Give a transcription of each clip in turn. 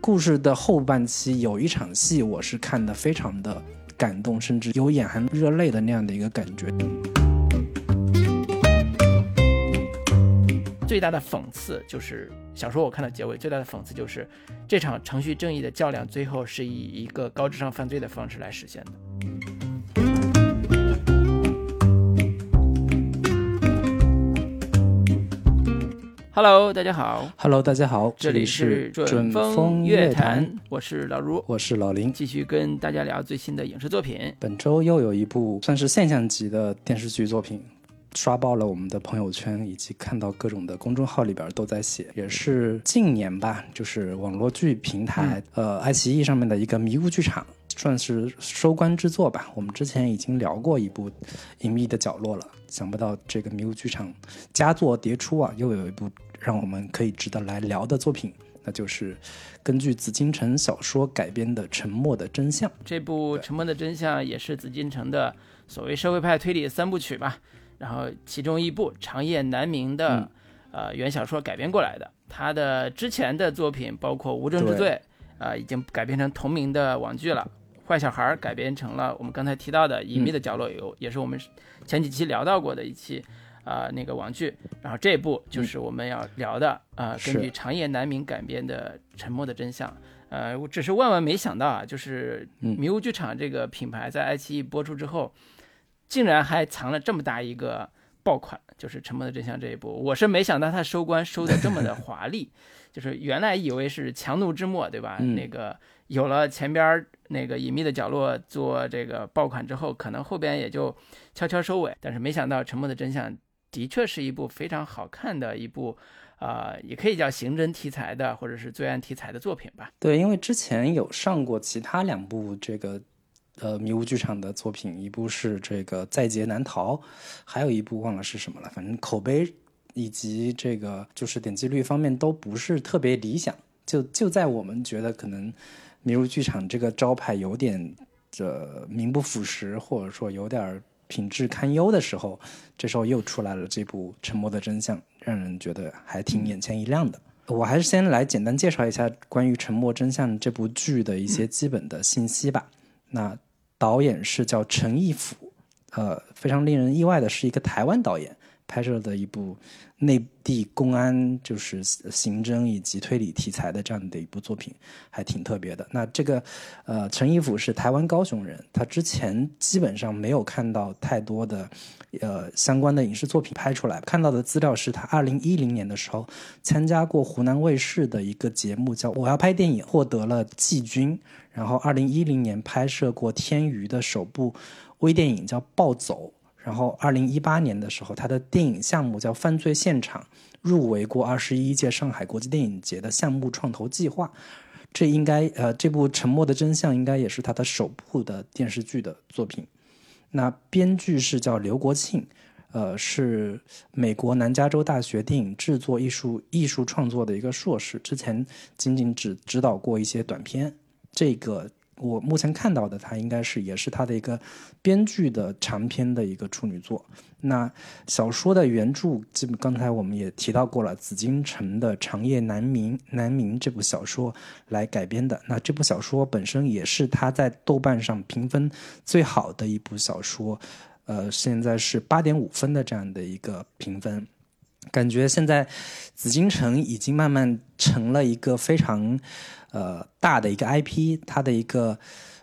故事的后半期有一场戏，我是看的非常的感动，甚至有眼含热泪的那样的一个感觉。最大的讽刺就是小说我看到结尾，最大的讽刺就是这场程序正义的较量，最后是以一个高智商犯罪的方式来实现的。Hello，大家好。Hello，大家好，这里是准风乐坛，我是老如，我是老林，继续跟大家聊最新的影视作品。本周又有一部算是现象级的电视剧作品。刷爆了我们的朋友圈，以及看到各种的公众号里边都在写，也是近年吧，就是网络剧平台、嗯、呃爱奇艺上面的一个迷雾剧场，算是收官之作吧。我们之前已经聊过一部《隐秘的角落》了，想不到这个迷雾剧场佳作迭出啊，又有一部让我们可以值得来聊的作品，那就是根据紫禁城小说改编的《沉默的真相》。这部《沉默的真相》也是紫禁城的所谓社会派推理三部曲吧。然后其中一部《长夜难明》的、嗯、呃原小说改编过来的，他的之前的作品包括《无证之罪》啊、呃，已经改编成同名的网剧了，《坏小孩》改编成了我们刚才提到的《隐秘的角落》有，有、嗯、也是我们前几期聊到过的一期啊、呃、那个网剧。然后这部就是我们要聊的啊、嗯呃，根据《长夜难明》改编的《沉默的真相》。呃，我只是万万没想到啊，就是迷雾剧场这个品牌在爱奇艺播出之后。竟然还藏了这么大一个爆款，就是《沉默的真相》这一部，我是没想到它收官收的这么的 华丽，就是原来以为是强弩之末，对吧？嗯、那个有了前边那个隐秘的角落做这个爆款之后，可能后边也就悄悄收尾，但是没想到《沉默的真相》的确是一部非常好看的一部，啊、呃，也可以叫刑侦题材的或者是罪案题材的作品吧。对，因为之前有上过其他两部这个。呃，迷雾剧场的作品，一部是这个《在劫难逃》，还有一部忘了是什么了。反正口碑以及这个就是点击率方面都不是特别理想。就就在我们觉得可能迷雾剧场这个招牌有点这名不副实，或者说有点品质堪忧的时候，这时候又出来了这部《沉默的真相》，让人觉得还挺眼前一亮的。我还是先来简单介绍一下关于《沉默真相》这部剧的一些基本的信息吧。那导演是叫陈义甫，呃，非常令人意外的是一个台湾导演拍摄的一部内地公安就是刑侦以及推理题材的这样的一部作品，还挺特别的。那这个呃，陈义甫是台湾高雄人，他之前基本上没有看到太多的呃相关的影视作品拍出来，看到的资料是他二零一零年的时候参加过湖南卫视的一个节目，叫《我要拍电影》，获得了季军。然后，二零一零年拍摄过天娱的首部微电影叫《暴走》。然后，二零一八年的时候，他的电影项目叫《犯罪现场》，入围过二十一届上海国际电影节的项目创投计划。这应该呃，这部《沉默的真相》应该也是他的首部的电视剧的作品。那编剧是叫刘国庆，呃，是美国南加州大学电影制作艺术艺术创作的一个硕士，之前仅仅只指导过一些短片。这个我目前看到的，它应该是也是他的一个编剧的长篇的一个处女作。那小说的原著，基本刚才我们也提到过了，紫禁城的《长夜难明》难明这部小说来改编的。那这部小说本身也是他在豆瓣上评分最好的一部小说，呃，现在是八点五分的这样的一个评分。感觉现在紫禁城已经慢慢成了一个非常。呃，大的一个 IP，它的一个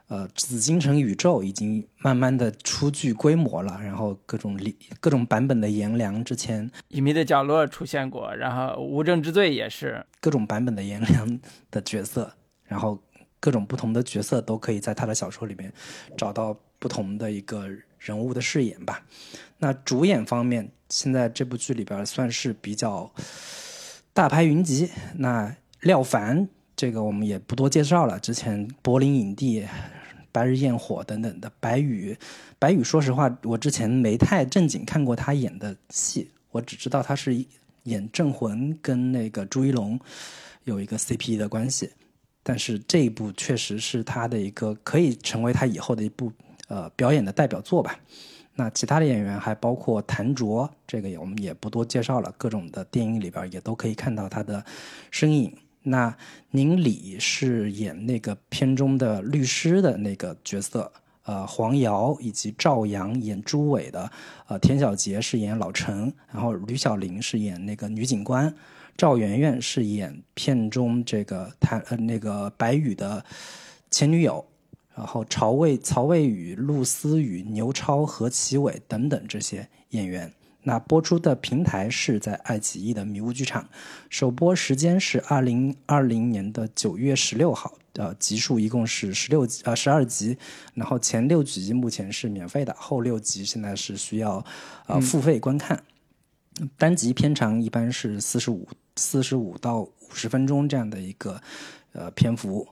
呃紫禁城宇宙已经慢慢的初具规模了，然后各种各种版本的颜良之前隐秘的角落出现过，然后无证之罪也是各种版本的颜良的角色，然后各种不同的角色都可以在他的小说里面找到不同的一个人物的饰演吧。那主演方面，现在这部剧里边算是比较大牌云集，那廖凡。这个我们也不多介绍了。之前柏林影帝、白日焰火等等的白宇，白宇说实话，我之前没太正经看过他演的戏，我只知道他是演镇魂跟那个朱一龙有一个 CP 的关系。但是这一部确实是他的一个可以成为他以后的一部呃表演的代表作吧。那其他的演员还包括谭卓，这个我们也不多介绍了，各种的电影里边也都可以看到他的身影。那宁理是演那个片中的律师的那个角色，呃，黄瑶以及赵阳演朱伟的，呃，田小杰是演老陈，然后吕小玲是演那个女警官，赵媛媛是演片中这个谭呃那个白宇的前女友，然后曹魏曹魏宇、陆思雨、牛超、何其伟等等这些演员。那播出的平台是在爱奇艺的迷雾剧场，首播时间是二零二零年的九月十六号，呃，集数一共是十六集，呃，十二集，然后前六集目前是免费的，后六集现在是需要呃付费观看，单集片长一般是四十五四十五到五十分钟这样的一个呃篇幅，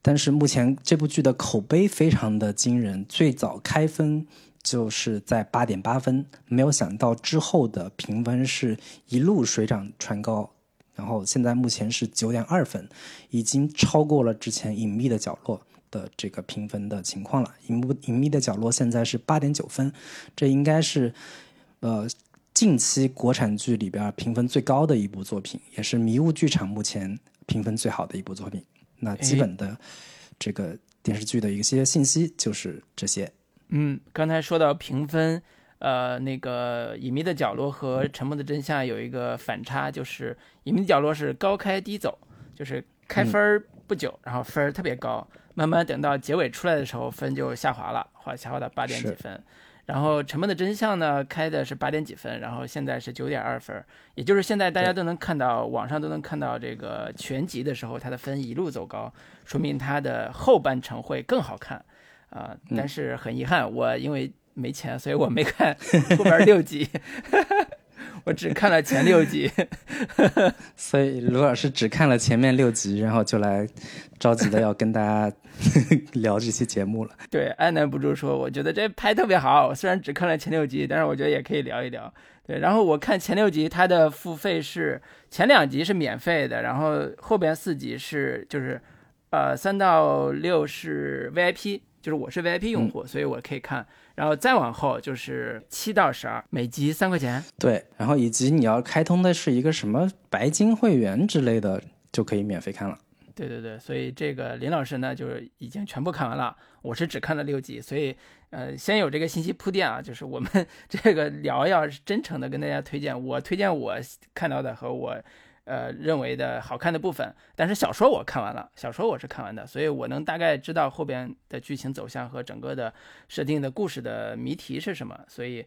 但是目前这部剧的口碑非常的惊人，最早开分。就是在八点八分，没有想到之后的评分是一路水涨船高，然后现在目前是九点二分，已经超过了之前《隐秘的角落》的这个评分的情况了。《隐秘隐秘的角落》现在是八点九分，这应该是呃近期国产剧里边评分最高的一部作品，也是迷雾剧场目前评分最好的一部作品。那基本的这个电视剧的一些信息就是这些。嗯，刚才说到评分，呃，那个《隐秘的角落》和《沉默的真相》有一个反差，就是《隐秘的角落》是高开低走，就是开分不久，然后分特别高，慢慢等到结尾出来的时候，分就下滑了，滑下滑到八点几分。然后《沉默的真相》呢，开的是八点几分，然后现在是九点二分，也就是现在大家都能看到，网上都能看到这个全集的时候，它的分一路走高，说明它的后半程会更好看。啊，但是很遗憾，我因为没钱，所以我没看后边六集，我只看了前六集。所以卢老师只看了前面六集，然后就来着急的要跟大家 聊这期节目了。对，按捺不住说，我觉得这拍特别好，虽然只看了前六集，但是我觉得也可以聊一聊。对，然后我看前六集，它的付费是前两集是免费的，然后后边四集是就是呃三到六是 VIP。就是我是 VIP 用户，所以我可以看，然后再往后就是七到十二，每集三块钱。对，然后以及你要开通的是一个什么白金会员之类的，就可以免费看了。对对对，所以这个林老师呢，就是已经全部看完了，我是只看了六集，所以呃，先有这个信息铺垫啊，就是我们 这个聊要真诚的跟大家推荐，我推荐我看到的和我。呃，认为的好看的部分，但是小说我看完了，小说我是看完的，所以我能大概知道后边的剧情走向和整个的设定的故事的谜题是什么，所以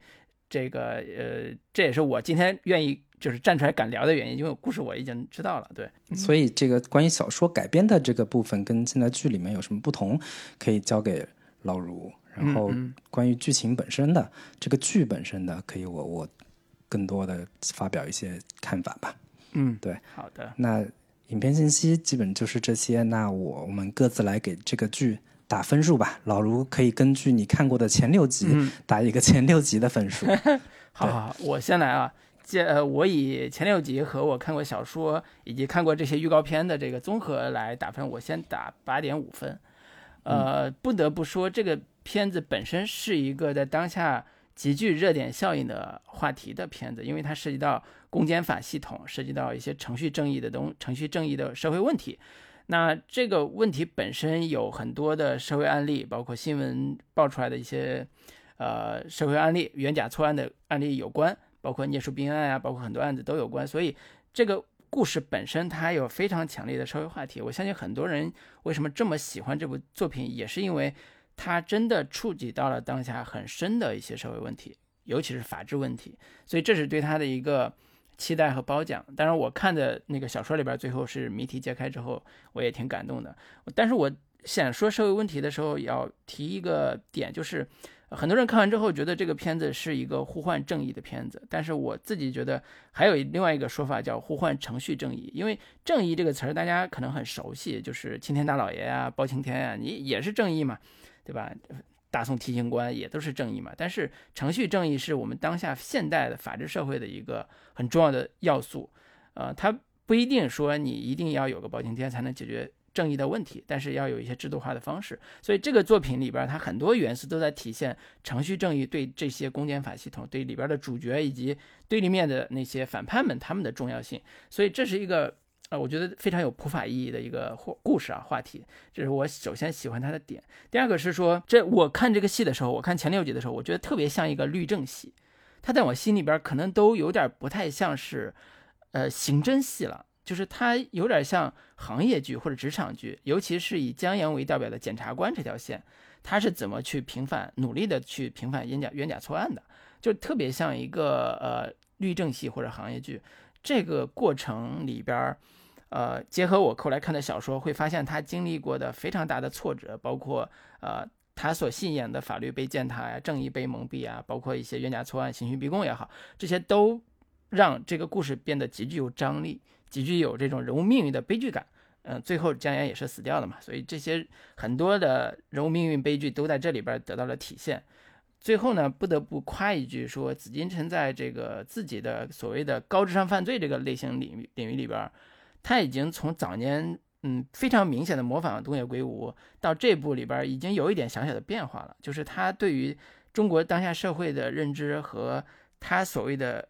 这个呃，这也是我今天愿意就是站出来敢聊的原因，因为故事我已经知道了。对，所以这个关于小说改编的这个部分跟现在剧里面有什么不同，可以交给老卢。然后关于剧情本身的这个剧本身的，可以我我更多的发表一些看法吧。嗯，对，好的。那影片信息基本就是这些。那我我们各自来给这个剧打分数吧。老卢可以根据你看过的前六集打一个前六集的分数。好好，我先来啊。这呃，我以前六集和我看过小说以及看过这些预告片的这个综合来打分，我先打八点五分。呃，不得不说，这个片子本身是一个在当下。极具热点效应的话题的片子，因为它涉及到公检法系统，涉及到一些程序正义的东程序正义的社会问题。那这个问题本身有很多的社会案例，包括新闻爆出来的一些呃社会案例，冤假错案的案例有关，包括聂树斌案啊，包括很多案子都有关。所以这个故事本身它有非常强烈的社会话题。我相信很多人为什么这么喜欢这部作品，也是因为。它真的触及到了当下很深的一些社会问题，尤其是法治问题，所以这是对他的一个期待和褒奖。当然，我看的那个小说里边，最后是谜题揭开之后，我也挺感动的。但是我想说社会问题的时候，要提一个点，就是很多人看完之后觉得这个片子是一个呼唤正义的片子，但是我自己觉得还有另外一个说法叫呼唤程序正义，因为正义这个词儿大家可能很熟悉，就是青天大老爷呀、包青天呀，你也是正义嘛。对吧？大宋提刑官也都是正义嘛。但是程序正义是我们当下现代的法治社会的一个很重要的要素。呃，它不一定说你一定要有个包青天才能解决正义的问题，但是要有一些制度化的方式。所以这个作品里边，它很多元素都在体现程序正义对这些公检法系统、对里边的主角以及对立面的那些反叛们他们的重要性。所以这是一个啊，我觉得非常有普法意义的一个故故事啊话题，这是我首先喜欢他的点。第二个是说，这我看这个戏的时候，我看前六集的时候，我觉得特别像一个律政戏，他在我心里边可能都有点不太像是，呃，刑侦戏了，就是他有点像行业剧或者职场剧，尤其是以江阳为代表的检察官这条线，他是怎么去平反、努力的去平反冤假冤假错案的，就特别像一个呃律政戏或者行业剧。这个过程里边呃，结合我后来看的小说，会发现他经历过的非常大的挫折，包括呃他所信仰的法律被践踏呀，正义被蒙蔽啊，包括一些冤假错案、刑讯逼供也好，这些都让这个故事变得极具有张力，极具有这种人物命运的悲剧感。嗯，最后江岩也是死掉了嘛，所以这些很多的人物命运悲剧都在这里边得到了体现。最后呢，不得不夸一句，说紫禁城在这个自己的所谓的高智商犯罪这个类型领域领域里边。他已经从早年嗯非常明显的模仿东野圭吾，到这部里边已经有一点小小的变化了，就是他对于中国当下社会的认知和他所谓的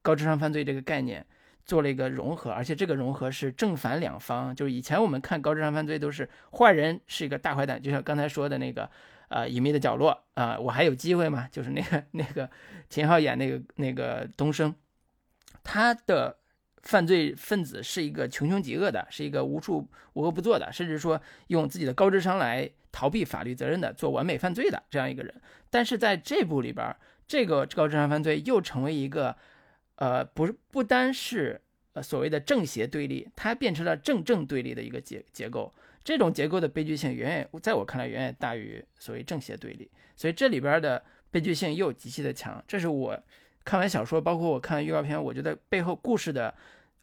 高智商犯罪这个概念做了一个融合，而且这个融合是正反两方。就是以前我们看高智商犯罪都是坏人是一个大坏蛋，就像刚才说的那个呃隐秘的角落啊，我还有机会吗？就是那个 那个秦昊演那个那个东升，他的。犯罪分子是一个穷凶极恶的，是一个无处无恶不作的，甚至说用自己的高智商来逃避法律责任的，做完美犯罪的这样一个人。但是在这部里边，这个高智商犯罪又成为一个，呃，不是不单是呃所谓的正邪对立，它变成了正正对立的一个结结构。这种结构的悲剧性远远在我看来远远大于所谓正邪对立，所以这里边的悲剧性又极其的强。这是我看完小说，包括我看预告片，我觉得背后故事的。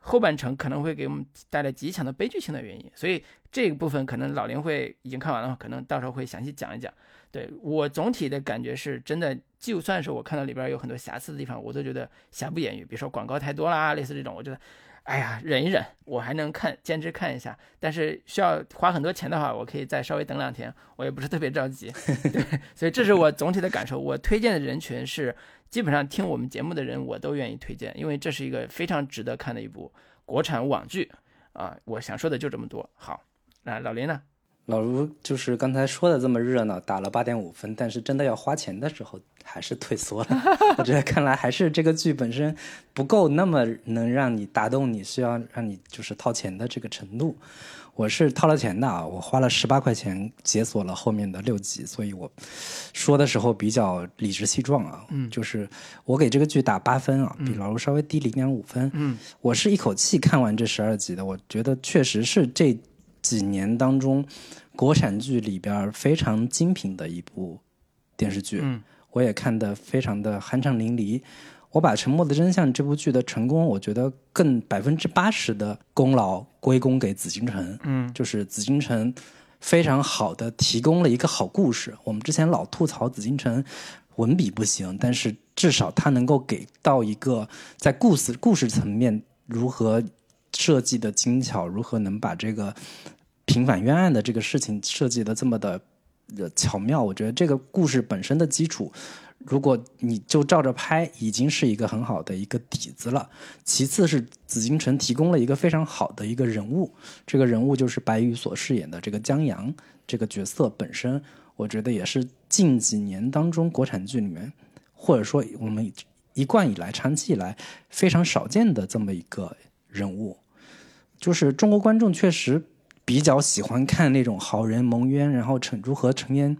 后半程可能会给我们带来极强的悲剧性的原因，所以这个部分可能老林会已经看完了，可能到时候会详细讲一讲。对我总体的感觉是真的，就算是我看到里边有很多瑕疵的地方，我都觉得瑕不掩瑜。比如说广告太多啦，类似这种，我觉得，哎呀，忍一忍，我还能看，坚持看一下。但是需要花很多钱的话，我可以再稍微等两天，我也不是特别着急。对，所以这是我总体的感受。我推荐的人群是。基本上听我们节目的人，我都愿意推荐，因为这是一个非常值得看的一部国产网剧啊！我想说的就这么多。好，那老林呢？老卢就是刚才说的这么热闹，打了八点五分，但是真的要花钱的时候还是退缩了。我觉得看来还是这个剧本身不够那么能让你打动你，需要让你就是掏钱的这个程度。我是掏了钱的啊，我花了十八块钱解锁了后面的六集，所以我说的时候比较理直气壮啊。嗯，就是我给这个剧打八分啊，比老卢稍微低零点五分。嗯，我是一口气看完这十二集的，我觉得确实是这几年当中国产剧里边非常精品的一部电视剧。嗯，我也看得非常的酣畅淋漓。我把《沉默的真相》这部剧的成功，我觉得更百分之八十的功劳归功给紫禁城。嗯，就是紫禁城非常好的提供了一个好故事。我们之前老吐槽紫禁城文笔不行，但是至少它能够给到一个在故事故事层面如何设计的精巧，如何能把这个平反冤案的这个事情设计的这么的巧妙。我觉得这个故事本身的基础。如果你就照着拍，已经是一个很好的一个底子了。其次是紫禁城提供了一个非常好的一个人物，这个人物就是白宇所饰演的这个江阳这个角色本身，我觉得也是近几年当中国产剧里面，或者说我们一贯以来长期以来非常少见的这么一个人物。就是中国观众确实比较喜欢看那种好人蒙冤，然后惩如何陈烟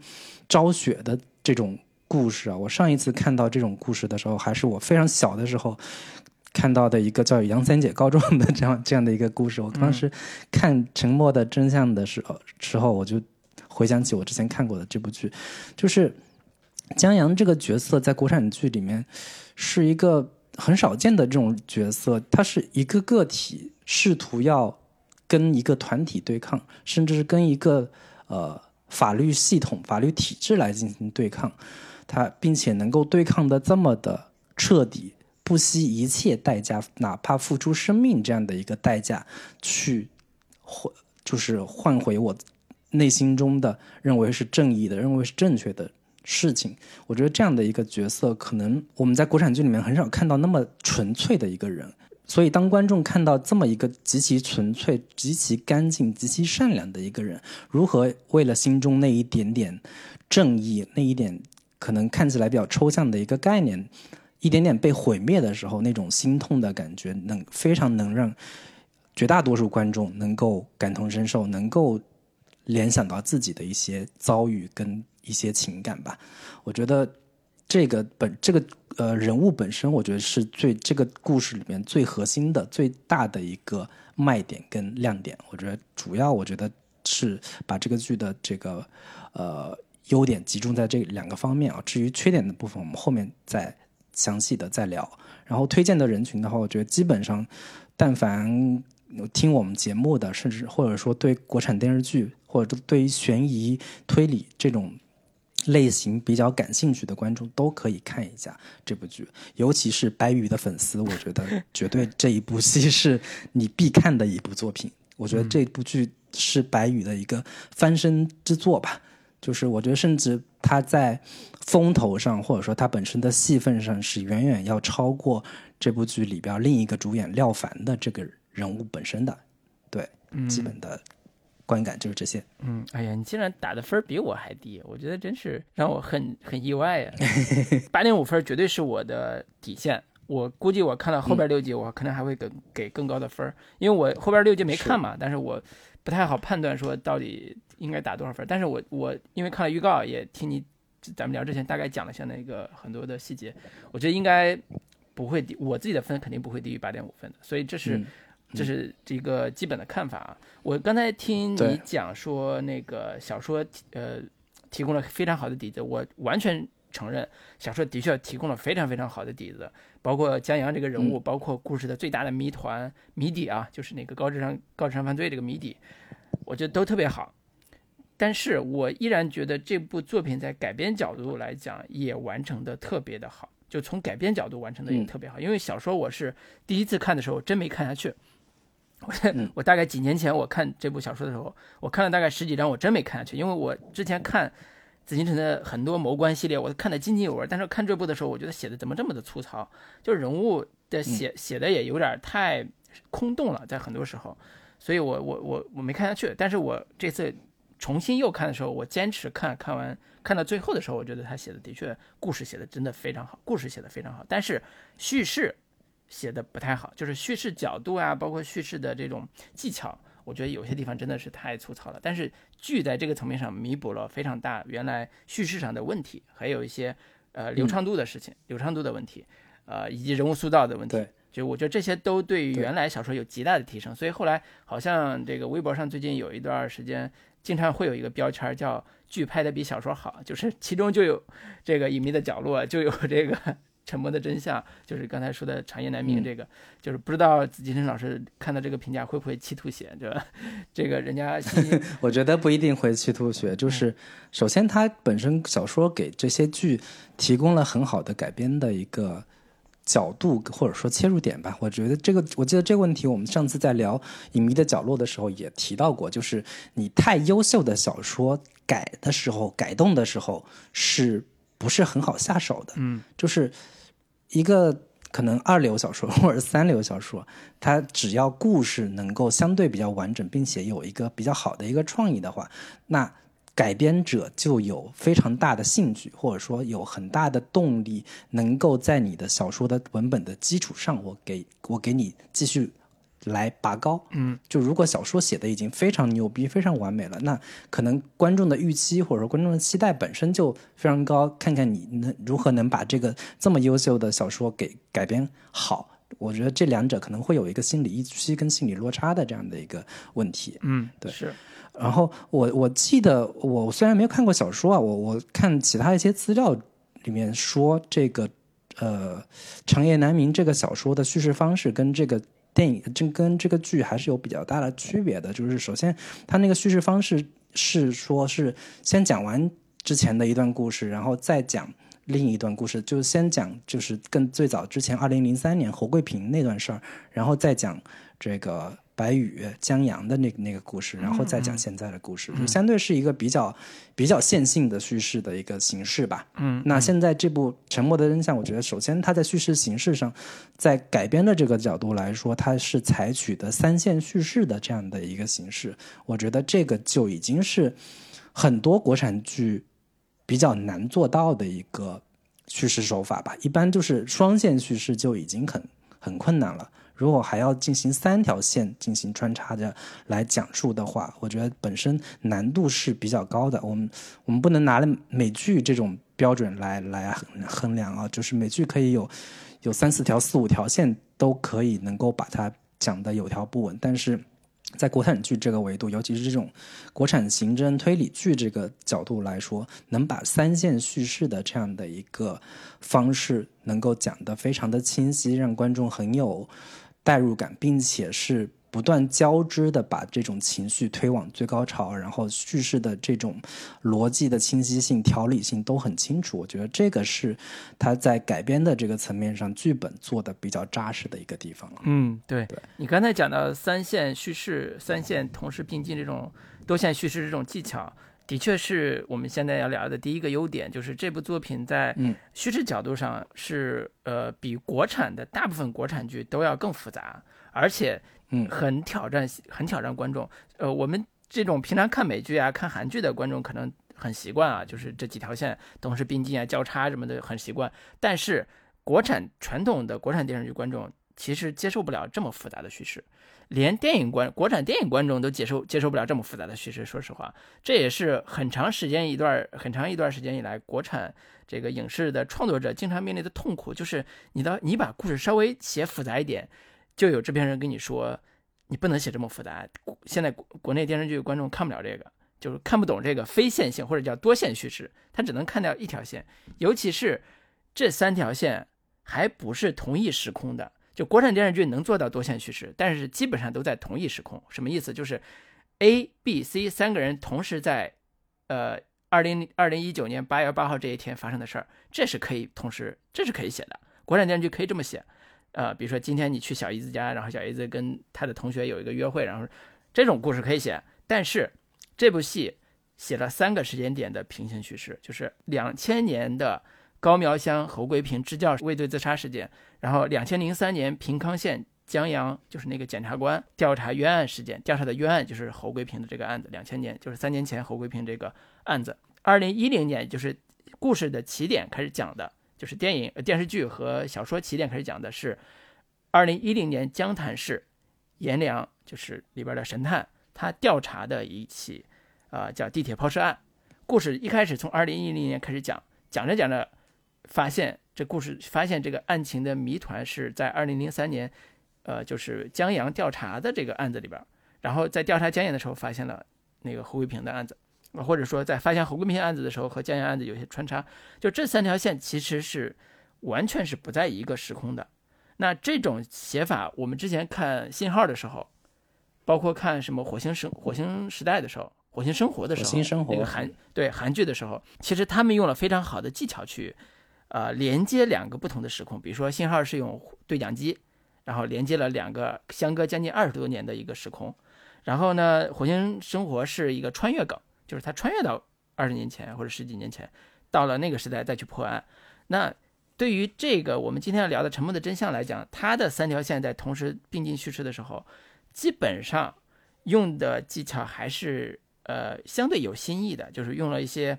昭雪的这种。故事啊，我上一次看到这种故事的时候，还是我非常小的时候看到的一个叫《杨三姐告状》的这样这样的一个故事。我当时看《沉默的真相》的时候，时候我就回想起我之前看过的这部剧，就是江阳这个角色在国产剧里面是一个很少见的这种角色，他是一个个体试图要跟一个团体对抗，甚至是跟一个呃法律系统、法律体制来进行对抗。他并且能够对抗的这么的彻底，不惜一切代价，哪怕付出生命这样的一个代价，去换就是换回我内心中的认为是正义的、认为是正确的事情。我觉得这样的一个角色，可能我们在国产剧里面很少看到那么纯粹的一个人。所以当观众看到这么一个极其纯粹、极其干净、极其善良的一个人，如何为了心中那一点点正义、那一点可能看起来比较抽象的一个概念，一点点被毁灭的时候，那种心痛的感觉，能非常能让绝大多数观众能够感同身受，能够联想到自己的一些遭遇跟一些情感吧。我觉得。这个本这个呃人物本身，我觉得是最这个故事里面最核心的、最大的一个卖点跟亮点。我觉得主要，我觉得是把这个剧的这个呃优点集中在这两个方面啊。至于缺点的部分，我们后面再详细的再聊。然后推荐的人群的话，我觉得基本上，但凡听我们节目的，甚至或者说对国产电视剧或者对于悬疑推理这种。类型比较感兴趣的观众都可以看一下这部剧，尤其是白宇的粉丝，我觉得 绝对这一部戏是你必看的一部作品。我觉得这部剧是白宇的一个翻身之作吧，就是我觉得甚至他在风头上，或者说他本身的戏份上，是远远要超过这部剧里边另一个主演廖凡的这个人物本身的。对，基本的。观感就是这些。嗯，哎呀，你竟然打的分比我还低，我觉得真是让我很很意外呀。八点五分绝对是我的底线，我估计我看到后边六集，我可能还会给给更高的分因为我后边六集没看嘛，但是我不太好判断说到底应该打多少分但是我我因为看了预告，也听你咱们聊之前大概讲了一下那个很多的细节，我觉得应该不会低，我自己的分肯定不会低于八点五分的，所以这是。这是这个基本的看法啊。我刚才听你讲说那个小说，呃，提供了非常好的底子，我完全承认，小说的确提供了非常非常好的底子，包括江阳这个人物，包括故事的最大的谜团谜底啊，就是那个高智商高智商犯罪这个谜底，我觉得都特别好。但是我依然觉得这部作品在改编角度来讲也完成的特别的好，就从改编角度完成的也特别好。因为小说我是第一次看的时候真没看下去。我我大概几年前我看这部小说的时候，我看了大概十几章，我真没看下去，因为我之前看紫禁城的很多谋官系列，我都看得津津有味，但是看这部的时候，我觉得写的怎么这么的粗糙，就是人物的写写的也有点太空洞了，在很多时候，所以我我我我没看下去。但是我这次重新又看的时候，我坚持看，看完看到最后的时候，我觉得他写的的确故事写的真的非常好，故事写的非常好，但是叙事。写的不太好，就是叙事角度啊，包括叙事的这种技巧，我觉得有些地方真的是太粗糙了。但是剧在这个层面上弥补了非常大原来叙事上的问题，还有一些呃流畅度的事情、流畅度的问题，呃以及人物塑造的问题。就我觉得这些都对于原来小说有极大的提升。所以后来好像这个微博上最近有一段时间，经常会有一个标签叫“剧拍的比小说好”，就是其中就有这个隐秘的角落，就有这个。沉默的真相就是刚才说的长夜难明，这个就是不知道紫金陈老师看到这个评价会不会气吐血，对吧？这个人家，我觉得不一定会气吐血。就是首先，他本身小说给这些剧提供了很好的改编的一个角度或者说切入点吧。我觉得这个，我记得这个问题我们上次在聊《影迷的角落》的时候也提到过，就是你太优秀的小说改的时候、改动的时候，是不是很好下手的？嗯，就是。一个可能二流小说或者三流小说，它只要故事能够相对比较完整，并且有一个比较好的一个创意的话，那改编者就有非常大的兴趣，或者说有很大的动力，能够在你的小说的文本的基础上，我给我给你继续。来拔高，嗯，就如果小说写的已经非常牛逼、非常完美了，那可能观众的预期或者说观众的期待本身就非常高。看看你能如何能把这个这么优秀的小说给改编好，我觉得这两者可能会有一个心理预期跟心理落差的这样的一个问题。嗯，对，是。然后我我记得我虽然没有看过小说啊，我我看其他一些资料里面说这个呃《长夜难明》这个小说的叙事方式跟这个。电影这跟这个剧还是有比较大的区别的，就是首先，它那个叙事方式是说，是先讲完之前的一段故事，然后再讲另一段故事，就是先讲就是更最早之前二零零三年侯桂平那段事儿，然后再讲这个白宇、江阳的那个那个故事，然后再嗯讲现在的故事，就相对是一个比较比较线性的叙事的一个形式吧。嗯，那现在这部《沉默的真相》，我觉得首先它在叙事形式上，在改编的这个角度来说，它是采取的三线叙事的这样的一个形式，我觉得这个就已经是很多国产剧比较难做到的一个叙事手法吧。一般就是双线叙事就已经很很困难了。如果还要进行三条线进行穿插着来讲述的话，我觉得本身难度是比较高的。我们我们不能拿了美剧这种标准来来衡衡量啊，就是美剧可以有有三四条、四五条线都可以能够把它讲的有条不紊，但是在国产剧这个维度，尤其是这种国产刑侦推理剧这个角度来说，能把三线叙事的这样的一个方式能够讲得非常的清晰，让观众很有代入感，并且是不断交织的把这种情绪推往最高潮，然后叙事的这种逻辑的清晰性、条理性都很清楚。我觉得这个是他在改编的这个层面上，剧本做的比较扎实的一个地方了。嗯，对对你刚才讲到三线叙事、三线同时并进这种多线叙事这种技巧，的确是我们现在要聊的第一个优点，就是这部作品在嗯。叙事角度上是呃比国产的大部分国产剧都要更复杂，而且嗯。很挑战很挑战观众。呃，我们这种平常看美剧啊、看韩剧的观众可能很习惯啊，就是这几条线同时并进啊、交叉什么的很习惯，但是国产传统的国产电视剧观众其实接受不了这么复杂的叙事，连电影观国产电影观众都接受接受不了这么复杂的叙事。说实话，这也是很长时间一段很长一段时间以来，国产这个影视的创作者经常面临的痛苦，就是你的你把故事稍微写复杂一点，就有制片人跟你说你不能写这么复杂。现在国国内电视剧观众看不了这个。就是看不懂这个非线性或者叫多线叙事，他只能看到一条线，尤其是这三条线还不是同一时空的。就国产电视剧能做到多线叙事，但是基本上都在同一时空。什么意思？就是 A、B、C 三个人同时在，呃，二零二零一九年八月八号这一天发生的事儿，这是可以同时，这是可以写的。国产电视剧可以这么写，呃，比如说今天你去小姨子家，然后小姨子跟她的同学有一个约会，然后这种故事可以写，但是。这部戏写了三个时间点的平行叙事，就是两千年的高苗乡侯桂平支教畏罪自杀事件，然后两千零三年平康县江阳就是那个检察官调查冤案事件，调查的冤案就是侯桂平的这个案子，两千年就是三年前侯桂平这个案子，二零一零年就是故事的起点开始讲的，就是电影、电视剧和小说起点开始讲的是二零一零年江潭市阎良就是里边的神探。他调查的一起，呃，叫地铁抛尸案。故事一开始从二零一零年开始讲，讲着讲着，发现这故事发现这个案情的谜团是在二零零三年，呃，就是江阳调查的这个案子里边。然后在调查江阳的时候，发现了那个侯桂平的案子，或者说在发现侯桂平案子的时候和江阳案子有些穿插。就这三条线其实是完全是不在一个时空的。那这种写法，我们之前看信号的时候。包括看什么火星生火星时代的时候，火星生活的时候，火星生活那个韩对韩剧的时候，其实他们用了非常好的技巧去，呃，连接两个不同的时空。比如说信号是用对讲机，然后连接了两个相隔将近二十多年的一个时空。然后呢，火星生活是一个穿越梗，就是他穿越到二十年前或者十几年前，到了那个时代再去破案。那对于这个我们今天要聊的《沉默的真相》来讲，它的三条线在同时并进叙事的时候。基本上用的技巧还是呃相对有新意的，就是用了一些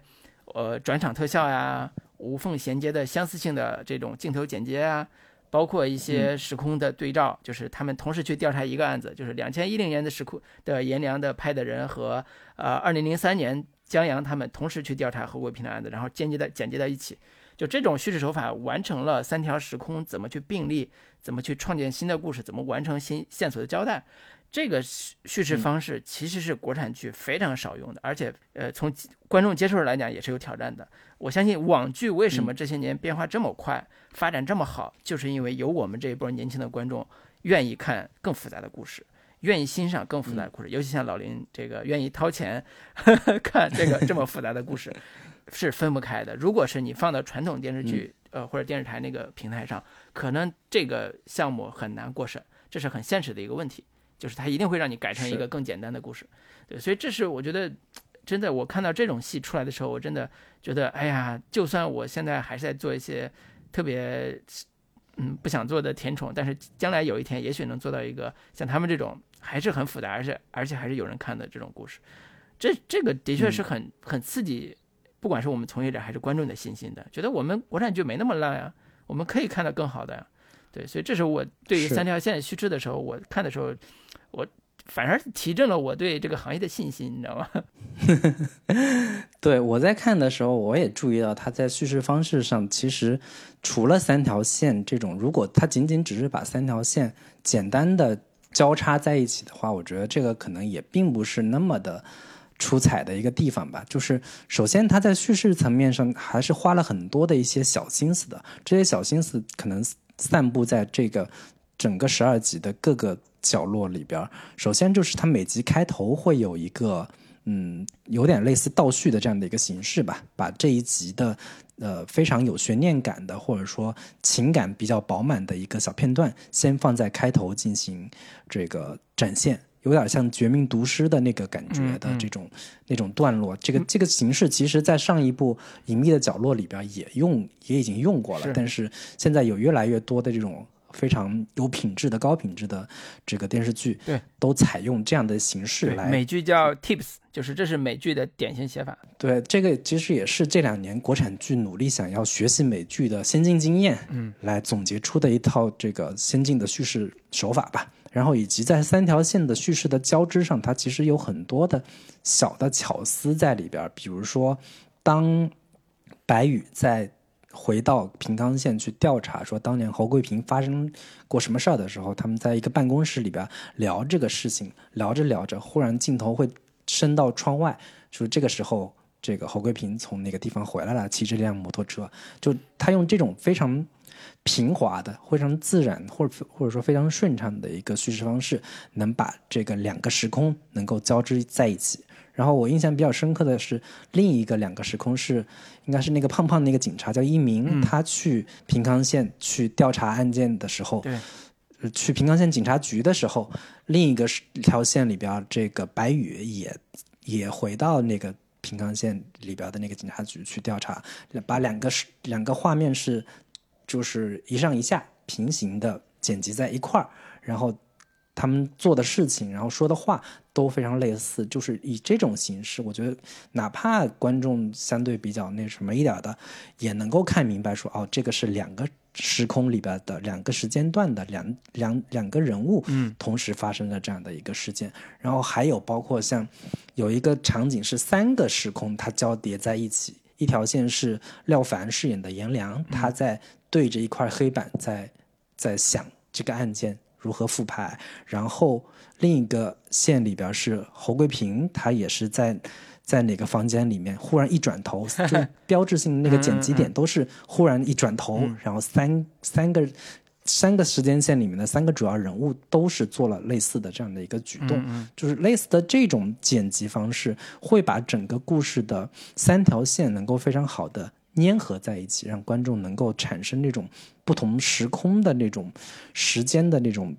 呃转场特效呀、无缝衔接的相似性的这种镜头剪接啊，包括一些时空的对照，就是他们同时去调查一个案子，就是两千一零年的时空的阎良的拍的人和呃二零零三年江阳他们同时去调查何国平的案子，然后间接的剪接到一起。就这种叙事手法完成了三条时空怎么去并立，怎么去创建新的故事，怎么完成新线索的交代，这个叙事方式其实是国产剧非常少用的，而且呃从观众接受来讲也是有挑战的。我相信网剧为什么这些年变化这么快，发展这么好，就是因为有我们这一波年轻的观众愿意看更复杂的故事。愿意欣赏更复杂的故事，尤其像老林这个愿意掏钱呵呵 看这个这么复杂的故事。是分不开的。如果是你放到传统电视剧，呃或者电视台那个平台上，可能这个项目很难过审，这是很现实的一个问题。就是他一定会让你改成一个更简单的故事。对，所以这是我觉得真的，我看到这种戏出来的时候，我真的觉得，哎呀，就算我现在还是在做一些特别嗯不想做的甜宠，但是将来有一天，也许能做到一个像他们这种还是很复杂，而且而且还是有人看的这种故事。这这个的确是很很刺激，不管是我们从业者还是观众的信心的，觉得我们国产剧没那么烂呀，我们可以看到更好的呀。对，所以这是我对于三条线虚置的时候，我看的时候，我反而提振了我对这个行业的信心，你知道吗？对我在看的时候，我也注意到他在叙事方式上，其实除了三条线这种，如果他仅仅只是把三条线简单的交叉在一起的话，我觉得这个可能也并不是那么的。出彩的一个地方吧，就是首先他在叙事层面上还是花了很多的一些小心思的，这些小心思可能散布在这个整个十二集的各个角落里边。首先就是它每集开头会有一个，嗯，有点类似倒叙的这样的一个形式吧，把这一集的呃非常有悬念感的或者说情感比较饱满的一个小片段，先放在开头进行这个展现。有点像《绝命毒师》的那个感觉的这种那种段落，这个这个形式，其实在上一部《隐秘的角落》里边也用也已经用过了，但是现在有越来越多的这种非常有品质的高品质的这个电视剧，对，都采用这样的形式来。美剧叫 Tips，就是这是美剧的典型写法。对，这个其实也是这两年国产剧努力想要学习美剧的先进经验，嗯，来总结出的一套这个先进的叙事手法吧。然后以及在三条线的叙事的交织上，它其实有很多的小的巧思在里边。比如说，当白宇在回到平冈县去调查说当年侯桂平发生过什么事儿的时候，他们在一个办公室里边聊这个事情，聊着聊着，忽然镜头会伸到窗外，就是这个时候，这个侯桂平从那个地方回来了，骑着辆摩托车，就他用这种非常。平滑的，非常自然，或者或者说非常顺畅的一个叙事方式，能把这个两个时空能够交织在一起。然后我印象比较深刻的是，另一个两个时空是，应该是那个胖胖那个警察叫一鸣，他去平康县去调查案件的时候，对，去平康县警察局的时候，另一个条线里边，这个白宇也也回到那个平康县里边的那个警察局去调查，把两个是两个画面是。就是一上一下平行的剪辑在一块儿，然后他们做的事情，然后说的话都非常类似。就是以这种形式，我觉得哪怕观众相对比较那什么一点的，也能够看明白说，哦，这个是两个时空里边的两个时间段的两两两个人物，嗯，同时发生的这样的一个事件。然后还有包括像有一个场景是三个时空它交叠在一起，一条线是廖凡饰演的颜良，他在。对着一块黑板，在在想这个案件如何复牌，然后另一个线里边是侯桂平，他也是在在哪个房间里面，忽然一转头，就标志性的那个剪辑点都是忽然一转头，然后三三个三个时间线里面的三个主要人物都是做了类似的这样的一个举动，就是类似的这种剪辑方式，会把整个故事的三条线能够非常好的。粘合在一起，让观众能够产生那种不同时空的那种时间的那种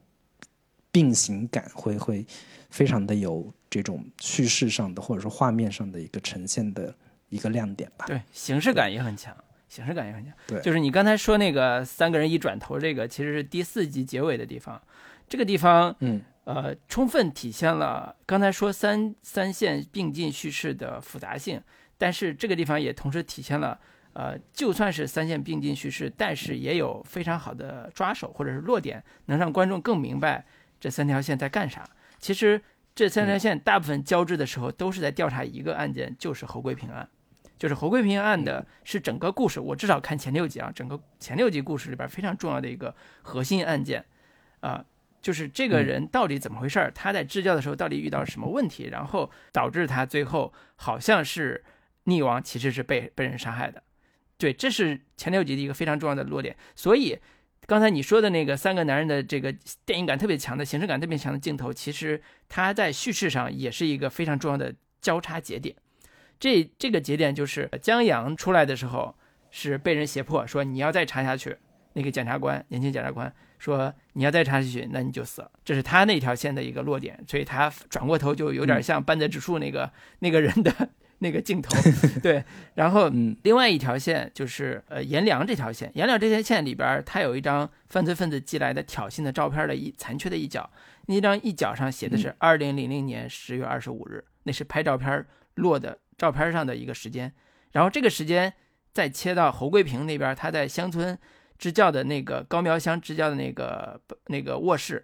并行感，会会非常的有这种叙事上的或者说画面上的一个呈现的一个亮点吧。对，形式感也很强，形式感也很强。对，就是你刚才说那个三个人一转头，这个其实是第四集结尾的地方，这个地方，嗯，呃，充分体现了刚才说三三线并进叙事的复杂性，但是这个地方也同时体现了。呃，就算是三线并进叙事，但是也有非常好的抓手或者是落点，能让观众更明白这三条线在干啥。其实这三条线大部分交织的时候，都是在调查一个案件，就是侯桂平案。就是侯桂平案的是整个故事，我至少看前六集啊，整个前六集故事里边非常重要的一个核心案件，啊，就是这个人到底怎么回事儿，他在支教的时候到底遇到什么问题，然后导致他最后好像是溺亡，其实是被被人杀害的。对，这是前六集的一个非常重要的落点。所以，刚才你说的那个三个男人的这个电影感特别强的形式感特别强的镜头，其实它在叙事上也是一个非常重要的交叉节点。这这个节点就是江阳出来的时候是被人胁迫说你要再查下去，那个检察官，年轻检察官说你要再查下去，那你就死了。这是他那条线的一个落点，所以他转过头就有点像半泽直树那个那个人的那个镜头，对。然后另外一条线就是呃颜良这条线，颜良这条线里边，他有一张犯罪分子寄来的挑衅的照片的一残缺的一角，那张一角上写的是二零零零年十月二十五日，那是拍照片落的照片上的一个时间。然后这个时间再切到侯桂平那边，他在乡村。支教的那个高苗乡支教的那个那个卧室，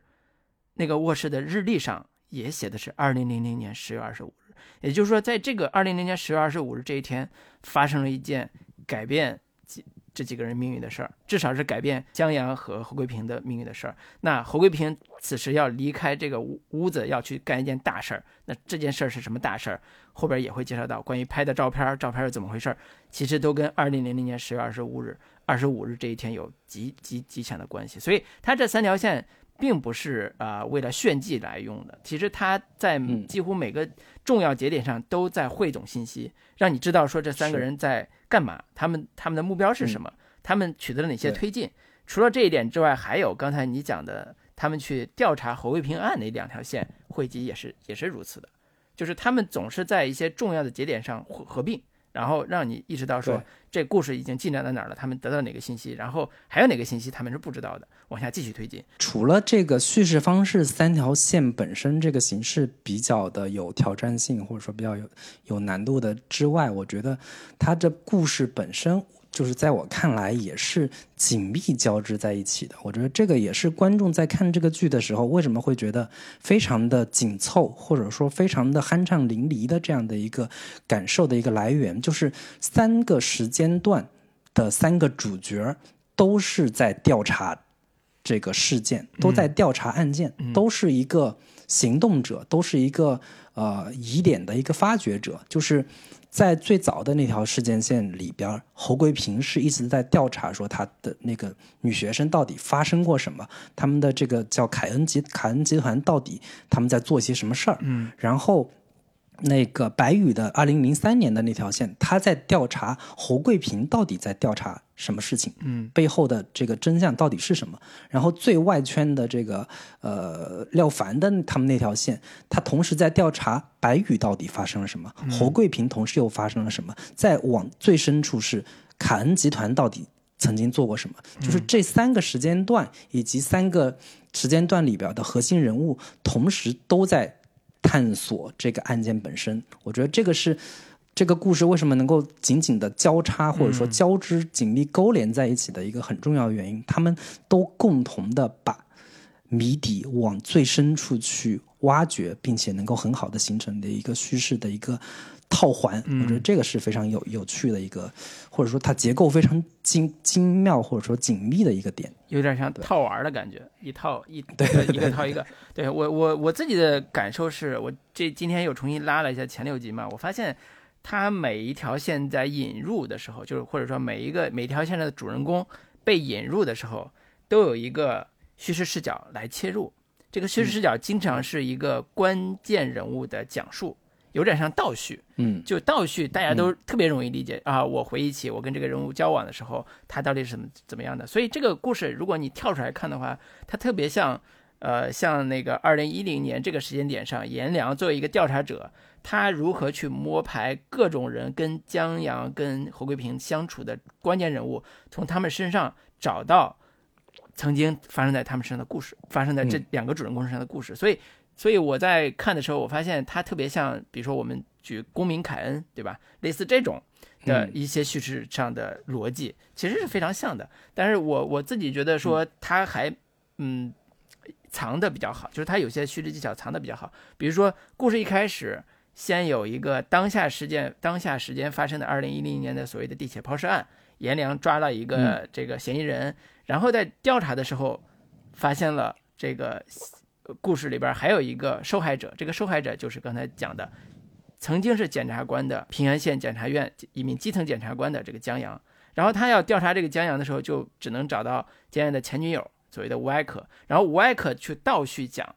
那个卧室的日历上也写的是二零零零年十月二十五日，也就是说，在这个二零零年十月二十五日这一天，发生了一件改变几这几个人命运的事儿，至少是改变江阳和侯桂平的命运的事儿。那侯桂平此时要离开这个屋屋子，要去干一件大事儿。那这件事儿是什么大事儿？后边也会介绍到关于拍的照片，照片是怎么回事儿，其实都跟二零零零年十月二十五日。二十五日这一天有极极极强的关系，所以它这三条线并不是啊为了炫技来用的，其实它在几乎每个重要节点上都在汇总信息，让你知道说这三个人在干嘛，他们他们的目标是什么，他们取得了哪些推进。除了这一点之外，还有刚才你讲的，他们去调查侯卫平案那两条线汇集也是也是如此的，就是他们总是在一些重要的节点上合合并。然后让你意识到说，这故事已经进展到哪儿了？他们得到哪个信息？然后还有哪个信息他们是不知道的？往下继续推进。除了这个叙事方式三条线本身这个形式比较的有挑战性，或者说比较有有难度的之外，我觉得它这故事本身。就是在我看来，也是紧密交织在一起的。我觉得这个也是观众在看这个剧的时候，为什么会觉得非常的紧凑，或者说非常的酣畅淋漓的这样的一个感受的一个来源，就是三个时间段的三个主角都是在调查这个事件，都在调查案件，都是一个行动者，都是一个呃疑点的一个发掘者，就是。在最早的那条事件线里边，侯桂平是一直在调查，说他的那个女学生到底发生过什么，他们的这个叫凯恩集凯恩集团到底他们在做些什么事儿。嗯，然后。那个白宇的二零零三年的那条线，他在调查侯桂平到底在调查什么事情，嗯，背后的这个真相到底是什么？然后最外圈的这个呃廖凡的他们那条线，他同时在调查白宇到底发生了什么，侯桂平同时又发生了什么？再往最深处是凯恩集团到底曾经做过什么？就是这三个时间段以及三个时间段里边的核心人物，同时都在。探索这个案件本身，我觉得这个是这个故事为什么能够紧紧的交叉或者说交织、紧密勾连在一起的一个很重要的原因。他们都共同的把谜底往最深处去挖掘，并且能够很好的形成的一个叙事的一个。套环，我觉得这个是非常有有趣的一个，或者说它结构非常精精妙，或者说紧密的一个点，有点像套娃的感觉，一套一对一个套一个。对我我我自己的感受是，我这今天又重新拉了一下前六集嘛，我发现它每一条线在引入的时候，就是或者说每一个每条线的主人公被引入的时候，都有一个叙事视角来切入，这个叙事视角经常是一个关键人物的讲述。有点像倒叙，嗯，就倒叙，大家都特别容易理解啊。我回忆起我跟这个人物交往的时候，他到底是怎么怎么样的。所以这个故事，如果你跳出来看的话，它特别像，呃，像那个二零一零年这个时间点上，颜良作为一个调查者，他如何去摸排各种人跟江阳、跟侯桂平相处的关键人物，从他们身上找到曾经发生在他们身上的故事，发生在这两个主人公身上的故事。所以。所以我在看的时候，我发现他特别像，比如说我们举公民凯恩，对吧？类似这种的一些叙事上的逻辑，其实是非常像的。但是我我自己觉得说，他还嗯藏的比较好，就是它有些叙事技巧藏的比较好。比如说，故事一开始先有一个当下事件、当下时间发生的二零一零年的所谓的地铁抛尸案，颜良抓了一个这个嫌疑人，然后在调查的时候发现了这个。故事里边还有一个受害者，这个受害者就是刚才讲的，曾经是检察官的平安县检察院一名基层检察官的这个江阳。然后他要调查这个江阳的时候，就只能找到江阳的前女友，所谓的吴艾可。然后吴艾可去倒叙讲，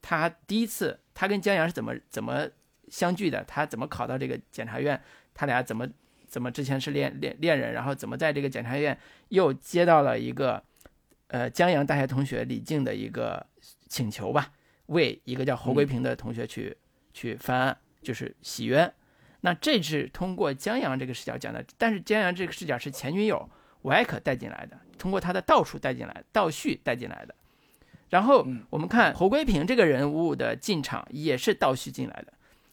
他第一次他跟江阳是怎么怎么相聚的，他怎么考到这个检察院，他俩怎么怎么之前是恋恋恋人，然后怎么在这个检察院又接到了一个呃江阳大学同学李静的一个请求吧，为一个叫侯桂平的同学去、去翻案，就是洗冤。那这是通过江阳这个视角讲的，但是江阳这个视角是前女友吴艾可带进来的，通过他的倒数带进来，倒叙带进来的。然后我们看侯桂平这个人物的进场也是倒叙进来的，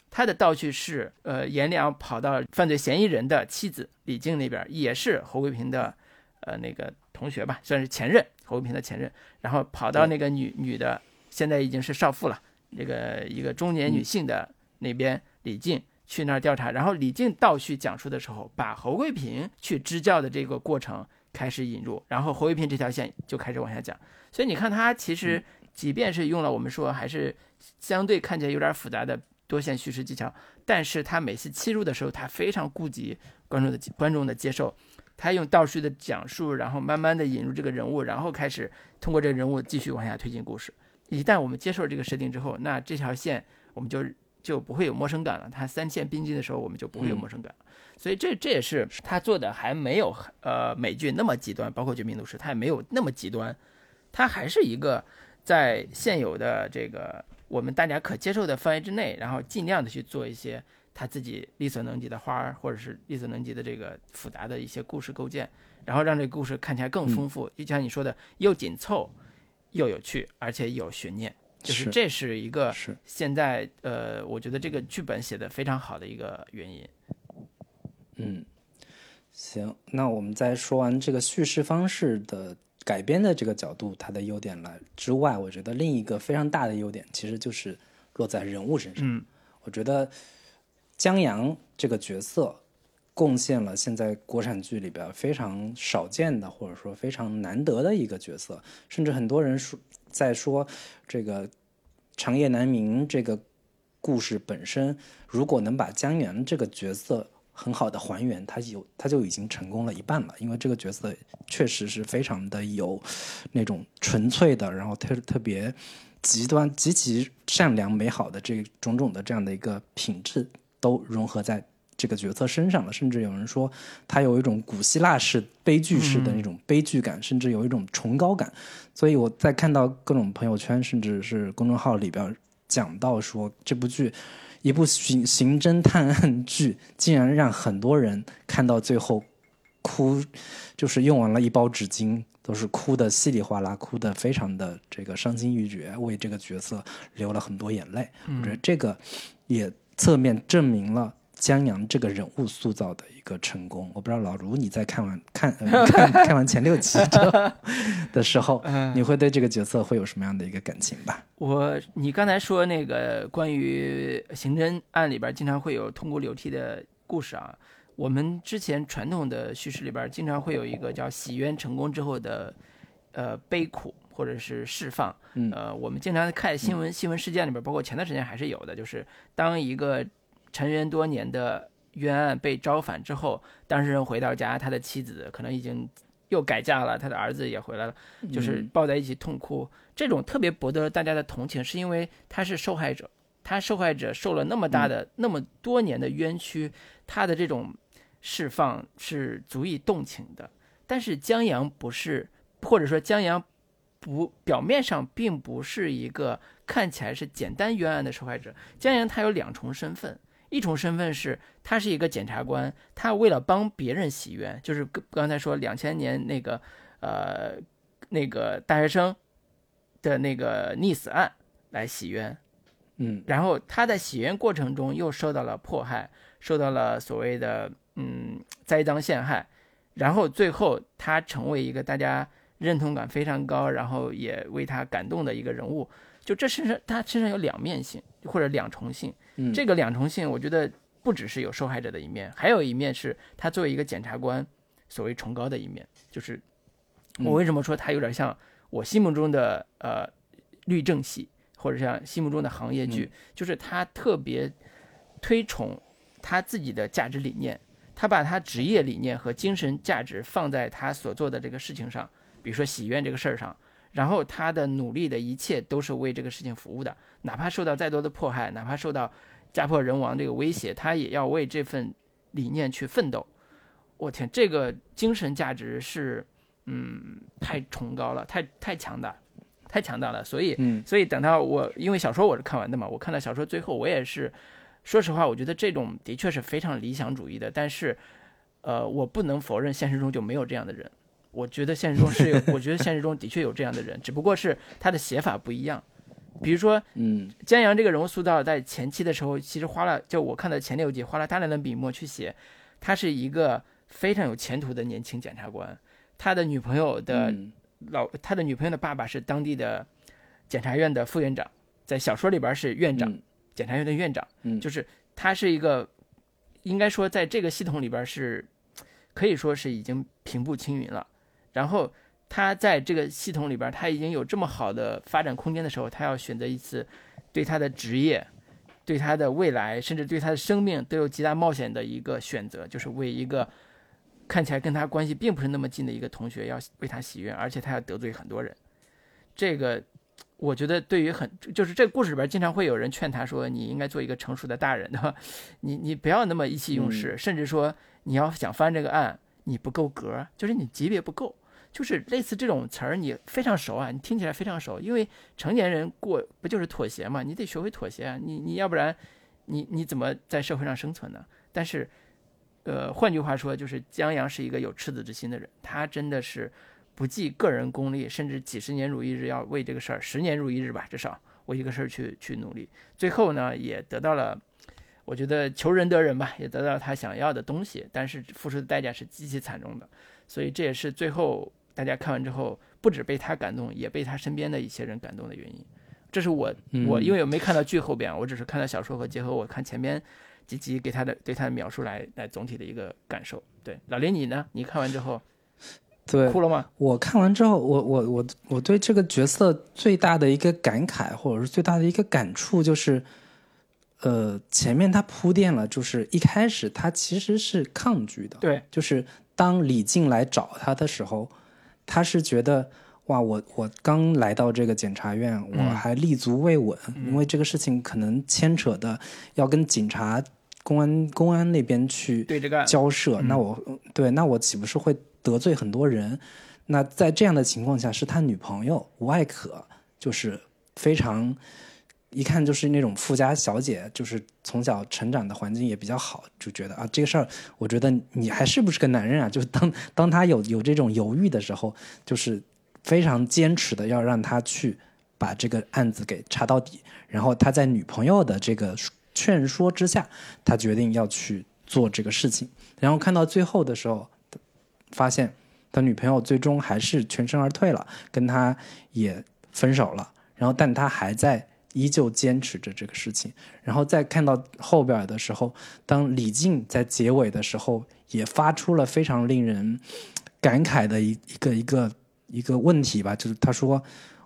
他的倒叙是呃颜良跑到犯罪嫌疑人的妻子李静那边，也是侯桂平的呃那个同学吧，算是前任侯桂平的前任，然后跑到那个女女的现在已经是少妇了，那个一个中年女性的那边李静。去那儿调查，然后李静倒叙讲述的时候，把侯桂平去支教的这个过程开始引入，然后侯桂平这条线就开始往下讲。所以你看，他其实即便是用了我们说还是相对看起来有点复杂的多线叙事技巧，但是他每次切入的时候，他非常顾及观众的观众的接受，他用倒叙的讲述，然后慢慢的引入这个人物，然后开始通过这个人物继续往下推进故事。一旦我们接受这个设定之后，那这条线我们就。就不会有陌生感了。他三线并进的时候，我们就不会有陌生感了。所以这这也是他做的还没有呃美剧那么极端，包括《绝命毒师》，他也没有那么极端。他还是一个在现有的这个我们大家可接受的范围之内，然后尽量的去做一些他自己力所能及的花儿，或者是力所能及的这个复杂的一些故事构建，然后让这个故事看起来更丰富。就像你说的，又紧凑，又有趣，而且有悬念。就是这是一个是现在呃，我觉得这个剧本写的非常好的一个原因。嗯，行，那我们在说完这个叙事方式的改编的这个角度，它的优点了之外，我觉得另一个非常大的优点其实就是落在人物身上。嗯，我觉得江阳这个角色贡献了现在国产剧里边非常少见的，或者说非常难得的一个角色，甚至很多人说。在说这个长夜难明这个故事本身，如果能把江源这个角色很好的还原，他有他就已经成功了一半了。因为这个角色确实是非常的有那种纯粹的，然后特特别极端、极其善良、美好的这种种的这样的一个品质都融合在。这个角色身上了，甚至有人说他有一种古希腊式悲剧式的那种悲剧感，甚至有一种崇高感。所以我在看到各种朋友圈，甚至是公众号里边讲到说，这部剧一部刑刑侦探案剧，竟然让很多人看到最后哭，就是用完了一包纸巾，都是哭的稀里哗啦，哭的非常的这个伤心欲绝，为这个角色流了很多眼泪。我觉得这个也侧面证明了。江阳这个人物塑造的一个成功，我不知道老卢你在看完看 看看完前六集的时候，你会对这个角色会有什么样的一个感情吧？我你刚才说那个关于刑侦案里边经常会有痛哭流涕的故事啊，我们之前传统的叙事里边经常会有一个叫洗冤成功之后的呃悲苦或者是释放，呃，我们经常看新闻新闻事件里边，包括前段时间还是有的，就是当一个。沉冤多年的冤案被招反之后，当事人回到家，他的妻子可能已经又改嫁了，他的儿子也回来了，就是抱在一起痛哭。这种特别博得大家的同情，是因为他是受害者，他受害者受了那么大的、那么多年的冤屈，他的这种释放是足以动情的。但是江阳不是，或者说江阳不表面上并不是一个看起来是简单冤案的受害者，江阳他有两重身份。一重身份是，他是一个检察官，他为了帮别人洗冤，就是刚才说两千年那个，呃，那个大学生的那个溺死案来洗冤，嗯，然后他在洗冤过程中又受到了迫害，受到了所谓的嗯栽赃陷害，然后最后他成为一个大家认同感非常高，然后也为他感动的一个人物，就这身上他身上有两面性或者两重性。这个两重性，我觉得不只是有受害者的一面，还有一面是他作为一个检察官，所谓崇高的一面。就是我为什么说他有点像我心目中的呃律政系，或者像心目中的行业剧，就是他特别推崇他自己的价值理念，他把他职业理念和精神价值放在他所做的这个事情上，比如说洗冤这个事儿上。然后他的努力的一切都是为这个事情服务的，哪怕受到再多的迫害，哪怕受到家破人亡这个威胁，他也要为这份理念去奋斗。我天，这个精神价值是，嗯，太崇高了，太太强大，太强大了。所以，嗯所以等到我，因为小说我是看完的嘛，我看到小说最后，我也是，说实话，我觉得这种的确是非常理想主义的，但是，呃，我不能否认现实中就没有这样的人。我觉得现实中是有，我觉得现实中的确有这样的人，只不过是他的写法不一样。比如说嗯江阳这个人物塑造，在前期的时候，其实花了，就我看的前六集，花了大量的笔墨去写，他是一个非常有前途的年轻检察官，他的女朋友的嗯老，他的女朋友的爸爸是当地的检察院的副院长，在小说里边是院长，嗯检察院的院长，嗯就是他是一个，应该说在这个系统里边是，可以说是已经平步青云了。然后他在这个系统里边，他已经有这么好的发展空间的时候，他要选择一次对他的职业、对他的未来，甚至对他的生命都有极大冒险的一个选择，就是为一个看起来跟他关系并不是那么近的一个同学，要为他洗冤，而且他要得罪很多人。这个我觉得对于很就是这个故事里边经常会有人劝他说，你应该做一个成熟的大人，对吧？你你不要那么意气用事，甚至说你要想翻这个案，你不够格，就是你级别不够。就是类似这种词儿，你非常熟啊，你听起来非常熟，因为成年人过不就是妥协嘛？你得学会妥协啊，你你要不然，你你怎么在社会上生存呢？但是，呃，换句话说，就是江阳是一个有赤子之心的人，他真的是不计个人功利，甚至几十年如一日，要为这个事儿十年如一日吧，至少为一个事儿去去努力。最后呢，也得到了，我觉得求人得人吧，也得到了他想要的东西，但是付出的代价是极其惨重的。所以这也是最后大家看完之后，不止被他感动，也被他身边的一些人感动的原因。这是我我因为我没看到剧后边，我只是看到小说和结合我看前边几集给他的对他的描述来来总体的一个感受。对，老林你呢？你看完之后 对，哭了吗？我看完之后，我我我我对这个角色最大的一个感慨，或者是最大的一个感触，就是，呃，前面他铺垫了，就是一开始他其实是抗拒的，对，就是当李静来找他的时候，他是觉得哇，我我刚来到这个检察院，我嗯还立足未稳，因为这个事情可能牵扯的要跟警察、公安、公安那边去对这个交涉，那我对那我岂不是会得罪很多人？那在这样的情况下，是他女朋友吴艾可，就是非常一看就是那种富家小姐，就是从小成长的环境也比较好，就觉得啊这个事儿，我觉得你还是不是个男人啊？就当当他有有这种犹豫的时候，就是非常坚持的要让他去把这个案子给查到底，然后他在女朋友的这个劝说之下，他决定要去做这个事情，然后看到最后的时候，发现他女朋友最终还是全身而退了，跟他也分手了，然后但他还在依旧坚持着这个事情，然后再看到后边的时候，当李静在结尾的时候也发出了非常令人感慨的一一个一个一个问题吧，就是他说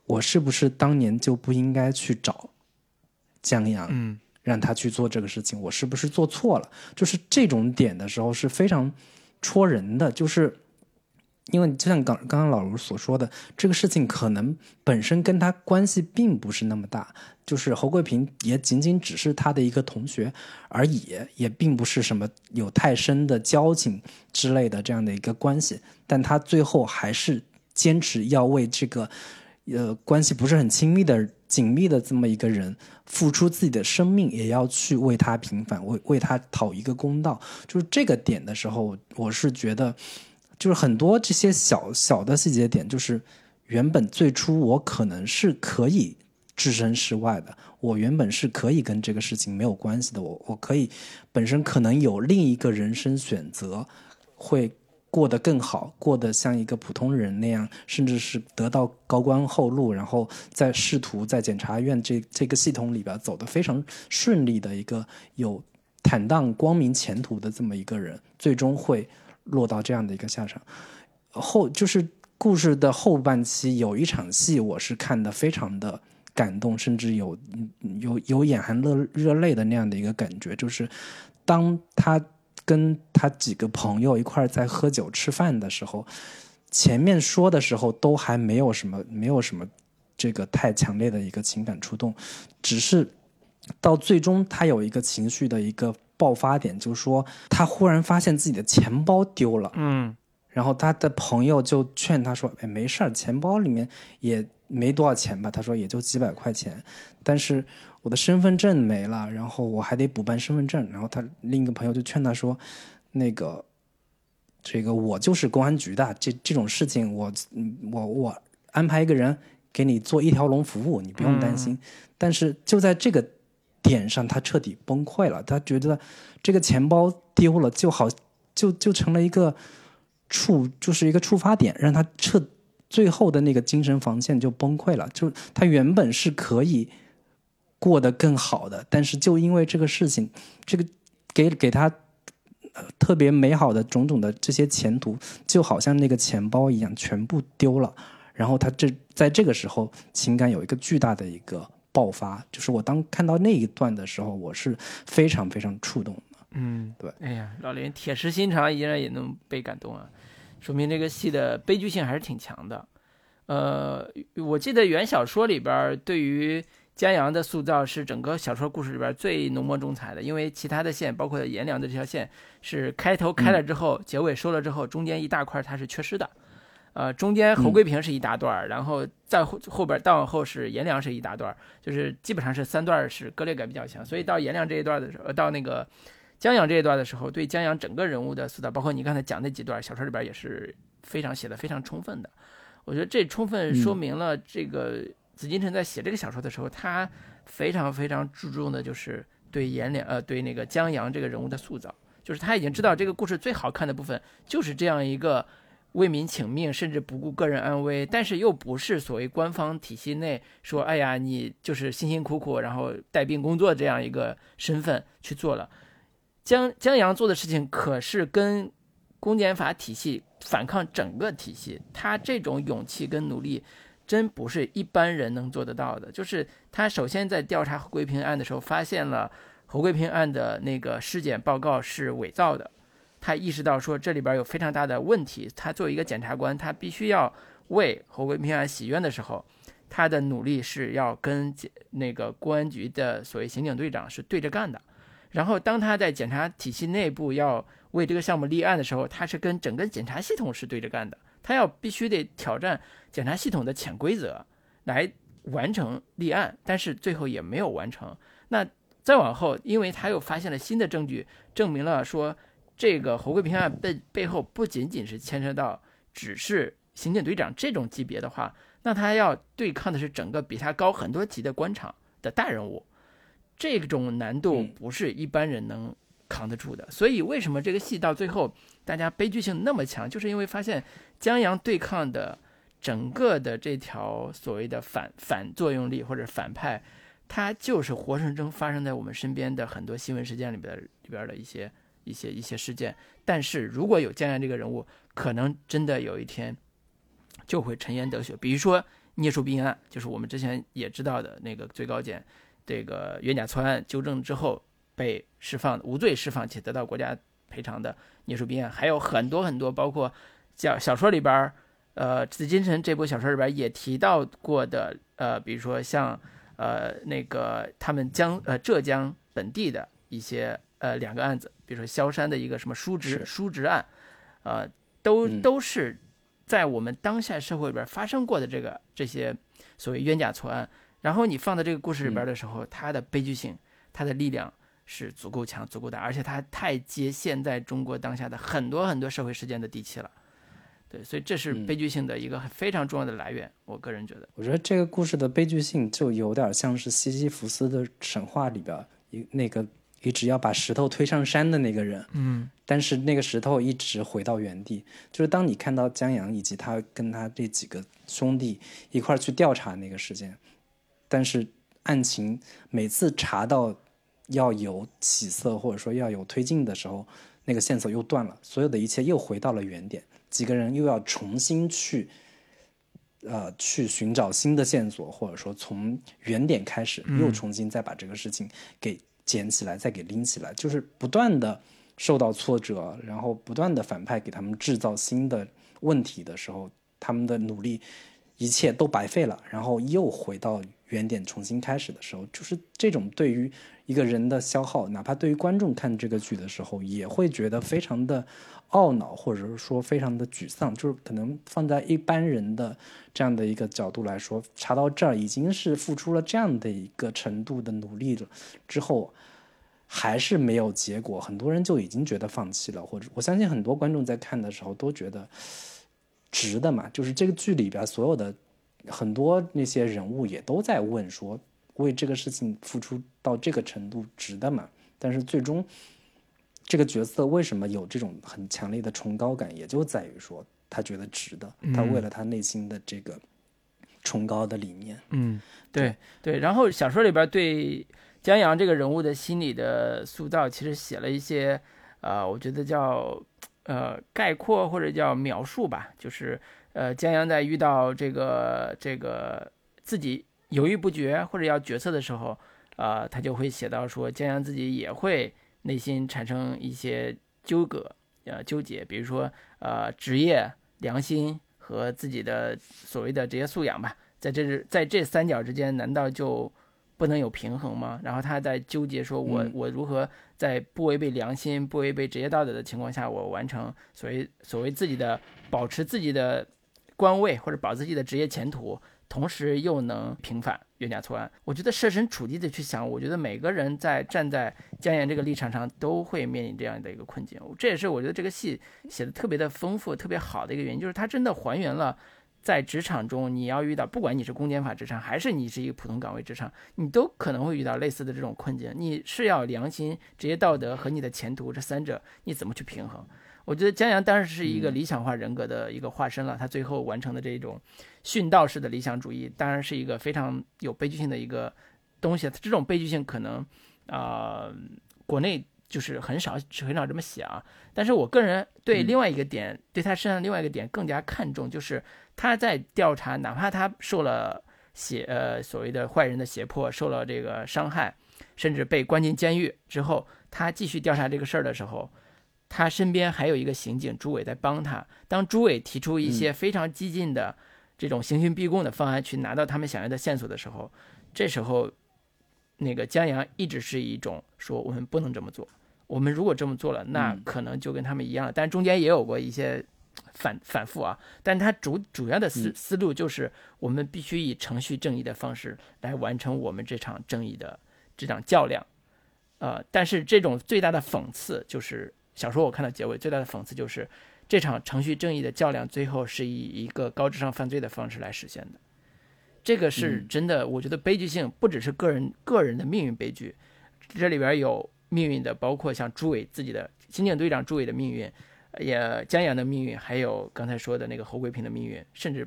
我是不是当年就不应该去找江阳？嗯让他去做这个事情，我是不是做错了？就是这种点的时候是非常戳人的，就是因为就像刚刚刚老卢所说的，这个事情可能本身跟他关系并不是那么大，就是侯桂平也仅仅只是他的一个同学而已，也并不是什么有太深的交情之类的这样的一个关系，但他最后还是坚持要为这个呃关系不是很亲密的紧密的这么一个人付出自己的生命，也要去为他平反，为为他讨一个公道。就是这个点的时候，我是觉得，就是很多这些小小的细节点，就是原本最初我可能是可以置身事外的，我原本是可以跟这个事情没有关系的，我我可以本身可能有另一个人生选择，会过得更好，过得像一个普通人那样，甚至是得到高官厚禄，然后在仕途在检察院这这个系统里边走得非常顺利的一个有坦荡光明前途的这么一个人，最终会落到这样的一个下场。后就是故事的后半期有一场戏，我是看的非常的感动，甚至有有有眼含热热泪的那样的一个感觉，就是当他跟他几个朋友一块在喝酒吃饭的时候，前面说的时候都还没有什么没有什么这个太强烈的一个情感触动，只是到最终他有一个情绪的一个爆发点，就是说他忽然发现自己的钱包丢了。嗯然后他的朋友就劝他说：“哎，没事儿，钱包里面也没多少钱吧？”他说：“也就几百块钱，但是我的身份证没了，然后我还得补办身份证。”然后他另一个朋友就劝他说：“那个，这个我就是公安局的，这这种事情我我我安排一个人给你做一条龙服务，你不用担心。”但是就在这个点上，他彻底崩溃了。他觉得这个钱包丢了，就好就就成了一个。触就是一个触发点，让他彻，最后的那个精神防线就崩溃了。就他原本是可以过得更好的，但是就因为这个事情，这个给给他特别美好的种种的这些前途，就好像那个钱包一样，全部丢了。然后他这在这个时候，情感有一个巨大的一个爆发。就是我当看到那一段的时候，我是非常非常触动的。嗯，对，哎呀，老林铁石心肠，依然也能被感动啊，说明这个戏的悲剧性还是挺强的。呃，我记得原小说里边对于江阳的塑造是整个小说故事里边最浓墨重彩的，因为其他的线，包括颜良的这条线，是开头开了之后，结尾收了之后，中间一大块它是缺失的。呃，中间侯桂平是一大段，然后再后后边再往后是颜良是一大段，就是基本上是三段是割裂感比较强，所以到颜良这一段的时候，到那个。江阳这一段的时候，对江阳整个人物的塑造，包括你刚才讲那几段小说里边也是非常写的非常充分的。我觉得这充分说明了这个紫禁城在写这个小说的时候，他非常非常注重的就是对颜良呃对那个江阳这个人物的塑造，就是他已经知道这个故事最好看的部分就是这样一个为民请命，甚至不顾个人安危，但是又不是所谓官方体系内说哎呀你就是辛辛苦苦然后带病工作这样一个身份去做了。江江阳做的事情可是跟公检法体系反抗整个体系，他这种勇气跟努力，真不是一般人能做得到的。就是他首先在调查侯桂平案的时候，发现了侯桂平案的那个尸检报告是伪造的，他意识到说这里边有非常大的问题。他作为一个检察官，他必须要为侯桂平案洗冤的时候，他的努力是要跟检那个公安局的所谓刑警队长是对着干的。然后，当他在检察体系内部要为这个项目立案的时候，他是跟整个检察系统是对着干的。他要必须得挑战检察系统的潜规则，来完成立案，但是最后也没有完成。那再往后，因为他又发现了新的证据，证明了说这个侯贵平案背背后不仅仅是牵扯到只是刑警队长这种级别的话，那他要对抗的是整个比他高很多级的官场的大人物。这种难度不是一般人能扛得住的，所以为什么这个戏到最后大家悲剧性那么强，就是因为发现江阳对抗的整个的这条所谓的反反作用力或者反派，他就是活生生发生在我们身边的很多新闻事件里边里边的一些一些一些事件。但是如果有江阳这个人物，可能真的有一天就会沉冤得雪。比如说聂树斌案，就是我们之前也知道的那个最高检。这个冤假错案纠正之后被释放无罪释放且得到国家赔偿的聂树斌案，还有很多很多，包括小小说里边儿，呃，紫禁城这部小说里边也提到过的，呃，比如说像呃那个他们江呃浙江本地的一些呃两个案子，比如说萧山的一个什么叔侄叔侄案，呃，都都是在我们当下社会里边发生过的这个这些所谓冤假错案。然后你放在这个故事里边的时候，它的悲剧性、它的力量是足够强、足够大，而且它太接现在中国当下的很多很多社会事件的地气了。对，所以这是悲剧性的一个非常重要的来源。我个人觉得，我觉得这个故事的悲剧性就有点像是西西弗斯的神话里边一那个一直要把石头推上山的那个人。嗯，但是那个石头一直回到原地。就是当你看到江阳以及他跟他这几个兄弟一块去调查那个事件。但是案情每次查到要有起色或者说要有推进的时候，那个线索又断了，所有的一切又回到了原点，几个人又要重新去，呃，去寻找新的线索，或者说从原点开始，又重新再把这个事情给捡起来，再给拎起来，就是不断的受到挫折，然后不断的反派给他们制造新的问题的时候，他们的努力。一切都白费了，然后又回到原点重新开始的时候，就是这种对于一个人的消耗，哪怕对于观众看这个剧的时候，也会觉得非常的懊恼，或者是说非常的沮丧。就是可能放在一般人的这样的一个角度来说，查到这儿已经是付出了这样的一个程度的努力了之后。还是没有结果，很多人就已经觉得放弃了，或者我相信很多观众在看的时候都觉得值的嘛。就是这个剧里边所有的很多那些人物也都在问说，为这个事情付出到这个程度值得嘛？但是最终这个角色为什么有这种很强烈的崇高感，也就在于说他觉得值得，他为了他内心的这个崇高的理念。嗯，对对。然后小说里边对。江阳这个人物的心理的塑造，其实写了一些，呃，我觉得叫，呃，概括或者叫描述吧。就是，呃，江阳在遇到这个这个自己犹豫不决或者要决策的时候，呃，他就会写到说，江阳自己也会内心产生一些纠葛，呃，纠结。比如说，呃，职业、良心和自己的所谓的职业素养吧，在这在这三角之间，难道就？不能有平衡吗？然后他在纠结，说我我如何在不违背良心、不违背职业道德的情况下，我完成所谓所谓自己的保持自己的官位或者保自己的职业前途，同时又能平反冤假错案。我觉得设身处地的去想，我觉得每个人在站在江岩这个立场上都会面临这样的一个困境。这也是我觉得这个戏写的特别的丰富、特别好的一个原因，就是它真的还原了。在职场中，你要遇到，不管你是公检法职场，还是你是一个普通岗位职场，你都可能会遇到类似的这种困境。你是要良心、职业道德和你的前途这三者，你怎么去平衡？我觉得江阳当然是一个理想化人格的一个化身了。他最后完成的这种殉道式的理想主义，当然是一个非常有悲剧性的一个东西。这种悲剧性可能啊，国内就是很少很少这么写啊。但是我个人对另外一个点，对他身上另外一个点更加看重，就是。他在调查，哪怕他受了胁呃所谓的坏人的胁迫，受了这个伤害，甚至被关进监狱之后，他继续调查这个事儿的时候，他身边还有一个刑警朱伟在帮他。当朱伟提出一些非常激进的这种刑讯逼供的方案，去拿到他们想要的线索的时候，这时候那个江阳一直是一种说我们不能这么做，我们如果这么做了，那可能就跟他们一样了。但中间也有过一些。反反复啊，但他主主要的思思路就是，我们必须以程序正义的方式来完成我们这场正义的这场较量，呃，但是这种最大的讽刺就是小说我看到结尾最大的讽刺就是这场程序正义的较量最后是以一个高智商犯罪的方式来实现的，这个是真的，我觉得悲剧性不只是个人个人的命运悲剧，这里边有命运的，包括像朱伟自己的刑警队长朱伟的命运。也江阳的命运，还有刚才说的那个侯桂平的命运，甚至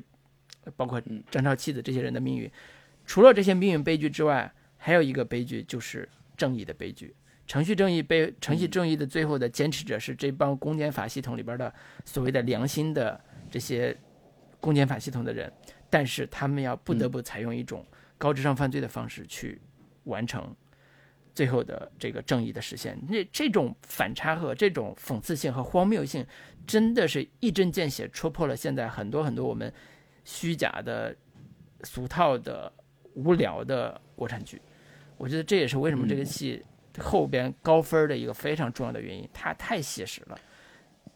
包括张超妻子这些人的命运，除了这些命运悲剧之外，还有一个悲剧就是正义的悲剧。程序正义被程序正义的最后的坚持者是这帮公检法系统里边的所谓的良心的这些公检法系统的人，但是他们要不得不采用一种高智商犯罪的方式去完成。最后的这个正义的实现，那这种反差和这种讽刺性和荒谬性，真的是一针见血戳破了现在很多很多我们虚假的、俗套的、无聊的国产剧。我觉得这也是为什么这个戏后边高分的一个非常重要的原因。它太写实了，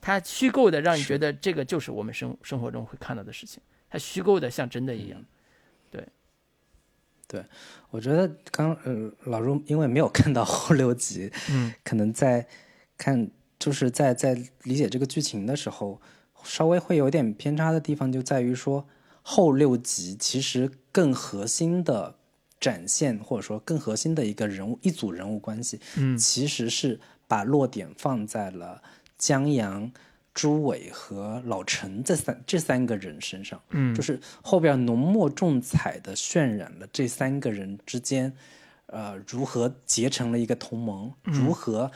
它虚构的让你觉得这个就是我们生生活中会看到的事情，它虚构的像真的一样。对，对我觉得刚呃老朱因为没有看到后六集，嗯，可能在看就是在在理解这个剧情的时候，稍微会有点偏差的地方就在于说后六集其实更核心的展现或者说更核心的一个人物一组人物关系，嗯，其实是把落点放在了江阳。朱伟和老陈这三这三个人身上，嗯，就是后边浓墨重彩的渲染了这三个人之间，呃，如何结成了一个同盟，如何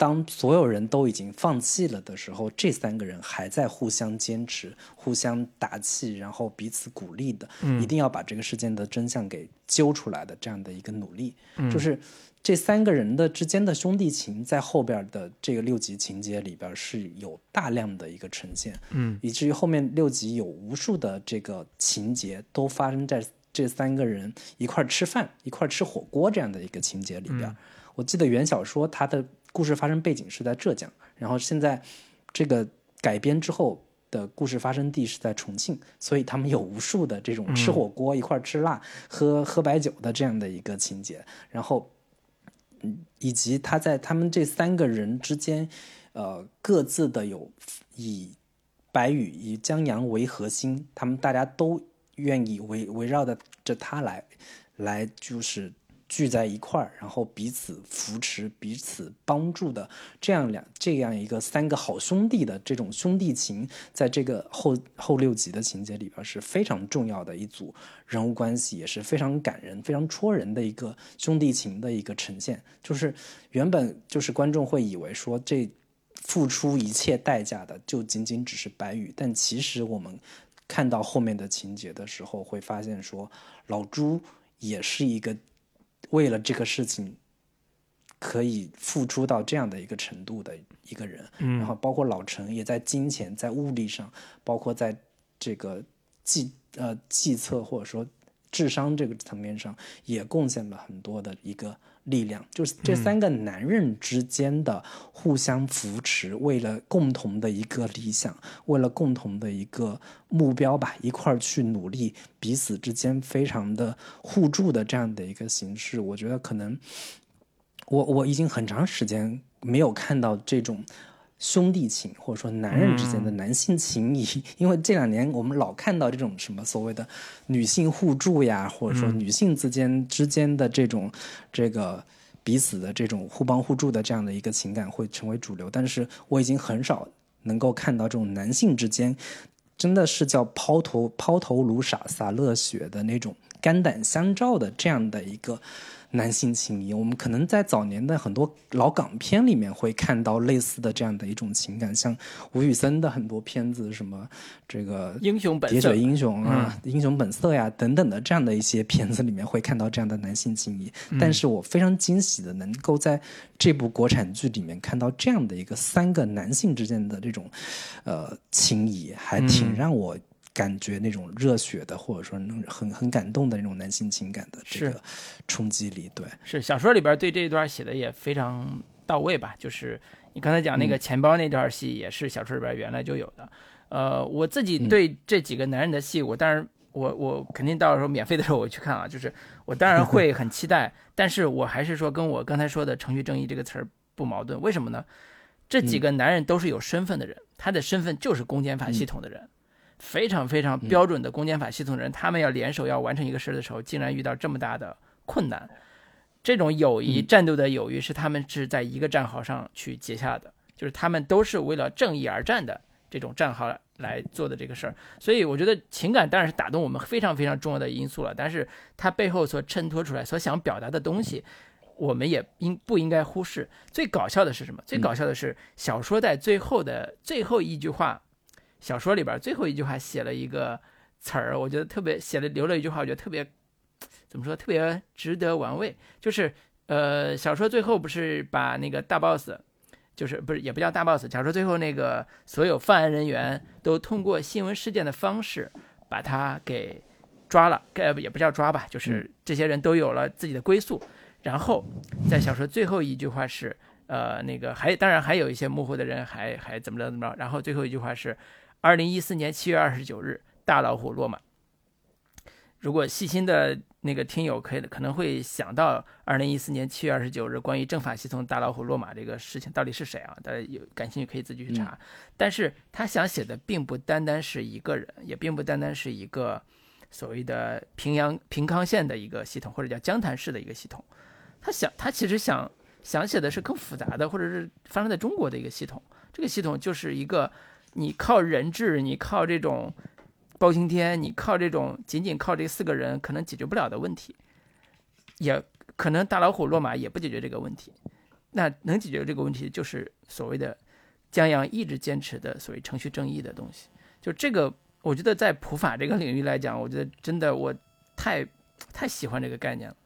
当所有人都已经放弃了的时候，这三个人还在互相坚持、互相打气，然后彼此鼓励的，一定要把这个事件的真相给揪出来的这样的一个努力，就是这三个人的之间的兄弟情，在后边的这个六集情节里边是有大量的一个呈现，嗯，以至于后面六集有无数的这个情节都发生在这三个人一块吃饭、一块吃火锅这样的一个情节里边。我记得原小说它的故事发生背景是在浙江，然后现在这个改编之后的故事发生地是在重庆，所以他们有无数的这种吃火锅、一块吃辣、喝喝白酒的这样的一个情节，然后。以及他在他们这三个人之间，呃，各自的有以白宇、以江阳为核心，他们大家都愿意围围绕着着他来，来就是。聚在一块儿，然后彼此扶持、彼此帮助的这样两这样一个三个好兄弟的这种兄弟情，在这个后后六集的情节里边是非常重要的一组人物关系，也是非常感人、非常戳人的一个兄弟情的一个呈现。就是原本就是观众会以为说这付出一切代价的就仅仅只是白宇，但其实我们看到后面的情节的时候，会发现说老朱也是一个。为了这个事情，可以付出到这样的一个程度的一个人，然后包括老陈也在金钱、在物力上，包括在这个计呃计策或者说智商这个层面上，也贡献了很多的一个。力量就是这三个男人之间的互相扶持，为了共同的一个理想，为了共同的一个目标吧，一块儿去努力，彼此之间非常的互助的这样的一个形式。我觉得可能我我已经很长时间没有看到这种。兄弟情，或者说男人之间的男性情谊，因为这两年我们老看到这种什么所谓的女性互助呀，或者说女性之间之间的这种这个彼此的这种互帮互助的这样的一个情感会成为主流，但是我已经很少能够看到这种男性之间真的是叫抛头抛头颅洒洒热血的那种肝胆相照的这样的一个。男性情谊，我们可能在早年的很多老港片里面会看到类似的这样的一种情感，像吴宇森的很多片子，什么这个英雄本色、铁血英雄啊、英雄本色呀等等的这样的一些片子里面会看到这样的男性情谊。但是我非常惊喜的能够在这部国产剧里面看到这样的一个三个男性之间的这种呃情谊，还挺让我。感觉那种热血的，或者说能很很感动的那种男性情感的这个冲击力，对，是小说里边对这一段写的也非常到位吧？就是你刚才讲那个钱包那段戏，也是小说里边原来就有的。呃，我自己对这几个男人的戏，我当然我我肯定到时候免费的时候我去看啊，就是我当然会很期待，但是我还是说跟我刚才说的程序正义这个词儿不矛盾，为什么呢？这几个男人都是有身份的人，他的身份就是公检法系统的人。非常非常标准的公检法系统的人，他们要联手要完成一个事儿的时候，竟然遇到这么大的困难。这种友谊、战斗的友谊是他们是在一个战壕上去结下的，就是他们都是为了正义而战的这种战壕来做的这个事儿。所以我觉得情感当然是打动我们非常非常重要的因素了，但是它背后所衬托出来、所想表达的东西，我们也应不应该忽视。最搞笑的是什么？最搞笑的是小说在最后的最后一句话。小说里边最后一句话写了一个词儿，我觉得特别写了留了一句话，我觉得特别怎么说，特别值得玩味。就是呃，小说最后不是把那个大 boss，就是不是也不叫大 boss，小说最后那个所有犯案人员都通过新闻事件的方式把他给抓了，呃也不叫抓吧，就是这些人都有了自己的归宿。然后在小说最后一句话是呃那个还当然还有一些幕后的人还还怎么着怎么着，然后最后一句话是。二零一四年七月二十九日，大老虎落马。如果细心的那个听友可以可能会想到，二零一四年七月二十九日关于政法系统大老虎落马这个事情到底是谁啊？大家有感兴趣可以自己去查。但是他想写的并不单单是一个人，也并不单单是一个所谓的平阳平康县的一个系统，或者叫江潭市的一个系统。他想，他其实想想写的是更复杂的，或者是发生在中国的一个系统。这个系统就是一个。你靠人质，你靠这种包青天，你靠这种仅仅靠这四个人可能解决不了的问题，也可能大老虎落马也不解决这个问题。那能解决这个问题，就是所谓的江阳一直坚持的所谓程序正义的东西。就这个，我觉得在普法这个领域来讲，我觉得真的我太太喜欢这个概念了。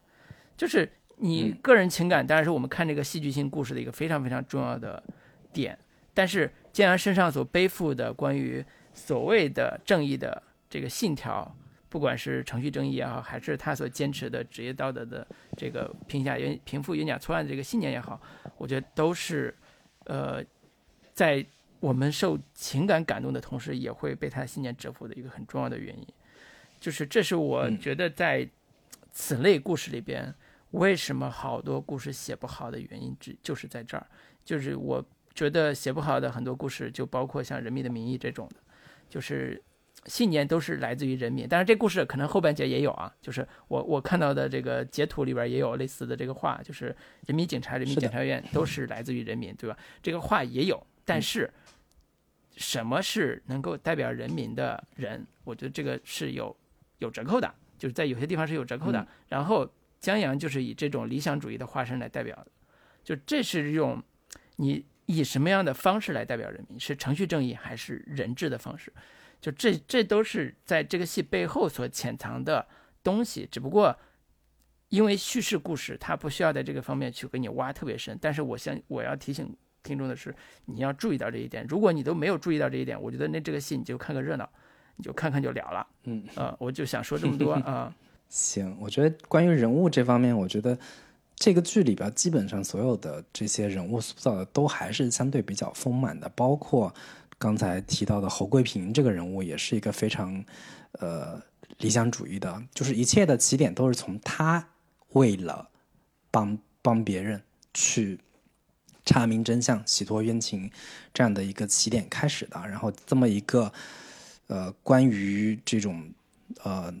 就是你个人情感当然是我们看这个戏剧性故事的一个非常非常重要的点，但是建阳身上所背负的关于所谓的正义的这个信条，不管是程序正义也好，还是他所坚持的职业道德的这个平下冤平复冤假错案的这个信念也好，我觉得都是，呃，在我们受情感感动的同时，也会被他的信念折服的一个很重要的原因。就是这是我觉得在此类故事里边，为什么好多故事写不好的原因，只就是在这儿。就是我觉得写不好的很多故事，就包括像《人民的名义》这种的。就是信念都是来自于人民，当然这故事可能后半截也有啊，就是我我看到的这个截图里边也有类似的这个话，就是人民警察、人民检察院都是来自于人民，对吧？这个话也有，但是什么是能够代表人民的人？我觉得这个是有有折扣的，就是在有些地方是有折扣的。然后江阳就是以这种理想主义的化身来代表的，就这是用你。以什么样的方式来代表人民？是程序正义还是人治的方式？就这，这都是在这个戏背后所潜藏的东西。只不过，因为叙事故事，它不需要在这个方面去给你挖特别深。但是，我想我要提醒听众的是，你要注意到这一点。如果你都没有注意到这一点，我觉得那这个戏你就看个热闹，你就看看就了了。嗯，呃，我就想说这么多啊。行，我觉得关于人物这方面，我觉得。这个剧里边基本上所有的这些人物塑造的都还是相对比较丰满的，包括刚才提到的侯桂平这个人物，也是一个非常呃理想主义的，就是一切的起点都是从他为了帮帮别人去查明真相、洗脱冤情这样的一个起点开始的，然后这么一个呃关于这种呃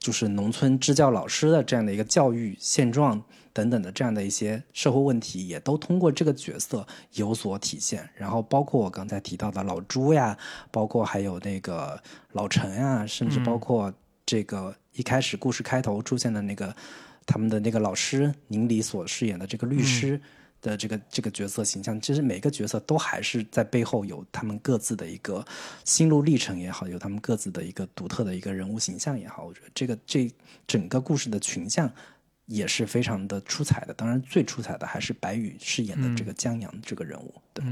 就是农村支教老师的这样的一个教育现状。等等的这样的一些社会问题，也都通过这个角色有所体现。然后包括我刚才提到的老朱呀，包括还有那个老陈呀，甚至包括这个一开始故事开头出现的那个他们的那个老师宁理所饰演的这个律师的这个这个角色形象，其实每个角色都还是在背后有他们各自的一个心路历程也好，有他们各自的一个独特的一个人物形象也好。我觉得这个这整个故事的群像。也是非常的出彩的，当然最出彩的还是白宇饰演的这个江阳这个人物。对，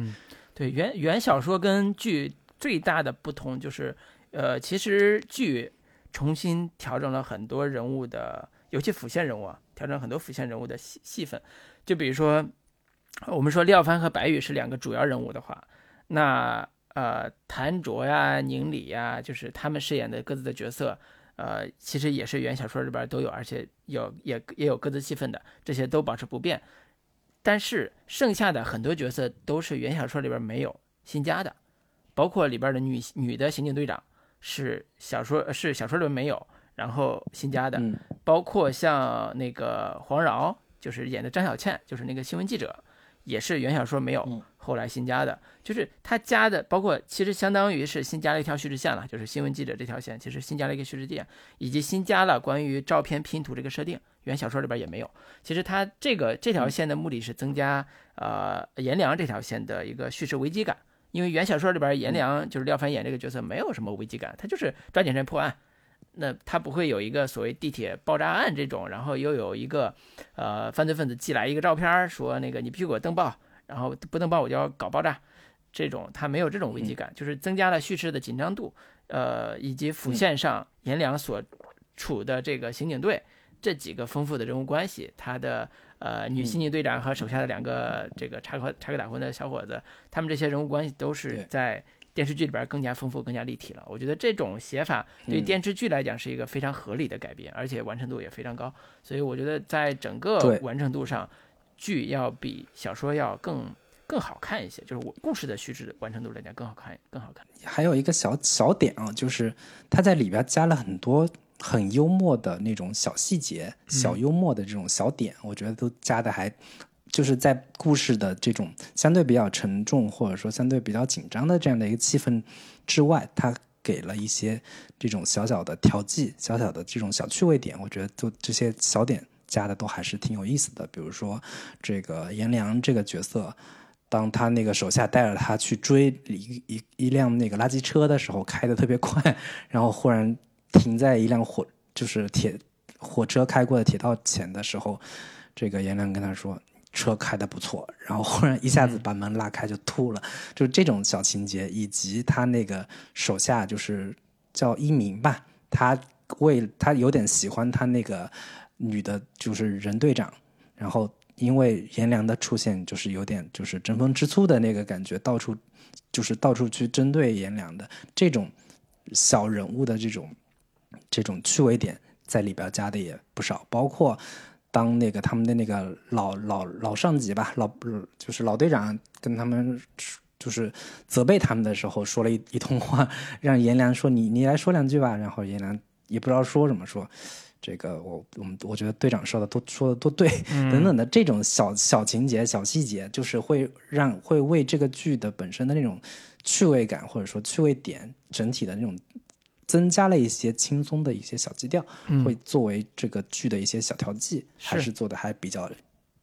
对，原原小说跟剧最大的不同就是，呃，其实剧重新调整了很多人物的，尤其辅线人物啊，调整很多辅线人物的戏戏份。就比如说，我们说廖帆和白宇是两个主要人物的话，那呃，谭卓呀、宁理呀，就是他们饰演的各自的角色。呃，其实也是原小说里边都有，而且有也也有各自戏份的，这些都保持不变。但是剩下的很多角色都是原小说里边没有新加的，包括里边的女女的刑警队长是小说是小说里面没有，然后新加的，包括像那个黄饶，就是演的张小倩，就是那个新闻记者，也是原小说没有。后来新加的，就是他加的，包括其实相当于是新加了一条叙事线了，就是新闻记者这条线，其实新加了一个叙事点，以及新加了关于照片拼图这个设定，原小说里边也没有。其实他这个这条线的目的是增加呃颜良这条线的一个叙事危机感，因为原小说里边颜良就是廖凡演这个角色没有什么危机感，他就是抓紧时间破案，那他不会有一个所谓地铁爆炸案这种，然后又有一个呃犯罪分子寄来一个照片说那个你必须给我登报。然后不能把我就要搞爆炸，这种他没有这种危机感，就是增加了叙事的紧张度，呃，以及辅线上颜良所处的这个刑警队这几个丰富的人物关系，他的呃女刑警队长和手下的两个这个插科插科打诨的小伙子，他们这些人物关系都是在电视剧里边更加丰富、更加立体了。我觉得这种写法对电视剧来讲是一个非常合理的改编，而且完成度也非常高，所以我觉得在整个完成度上。剧要比小说要更更好看一些，就是我故事的叙事完成度来讲更好看，更好看。还有一个小小点啊，就是他在里边加了很多很幽默的那种小细节、小幽默的这种小点，我觉得都加的还就是在故事的这种相对比较沉重或者说相对比较紧张的这样的一个气氛之外，他给了一些这种小小的调剂、小小的这种小趣味点，我觉得都这些小点。加的都还是挺有意思的，比如说这个颜良这个角色，当他那个手下带着他去追一一一辆那个垃圾车的时候，开的特别快，然后忽然停在一辆火就是铁火车开过的铁道前的时候，这个颜良跟他说车开的不错，然后忽然一下子把门拉开就吐了，就是这种小情节，以及他那个手下就是叫一鸣吧，他为他有点喜欢他那个女的，就是任队长，然后因为颜良的出现，就是有点就是争风吃醋的那个感觉，到处就是到处去针对颜良的这种小人物的这种这种趣味点，在里边加的也不少，包括。当那个他们的那个老老老上级吧，老就是老队长跟他们就是责备他们的时候，说了一一通话，让颜良说你你来说两句吧。然后颜良也不知道说什么，说这个我我们我觉得队长说的都说的都对，等等的这种小小情节、小细节，就是会让会为这个剧的本身的那种趣味感或者说趣味点整体的那种。增加了一些轻松的一些小基调，会作为这个剧的一些小调剂，还是做的还比较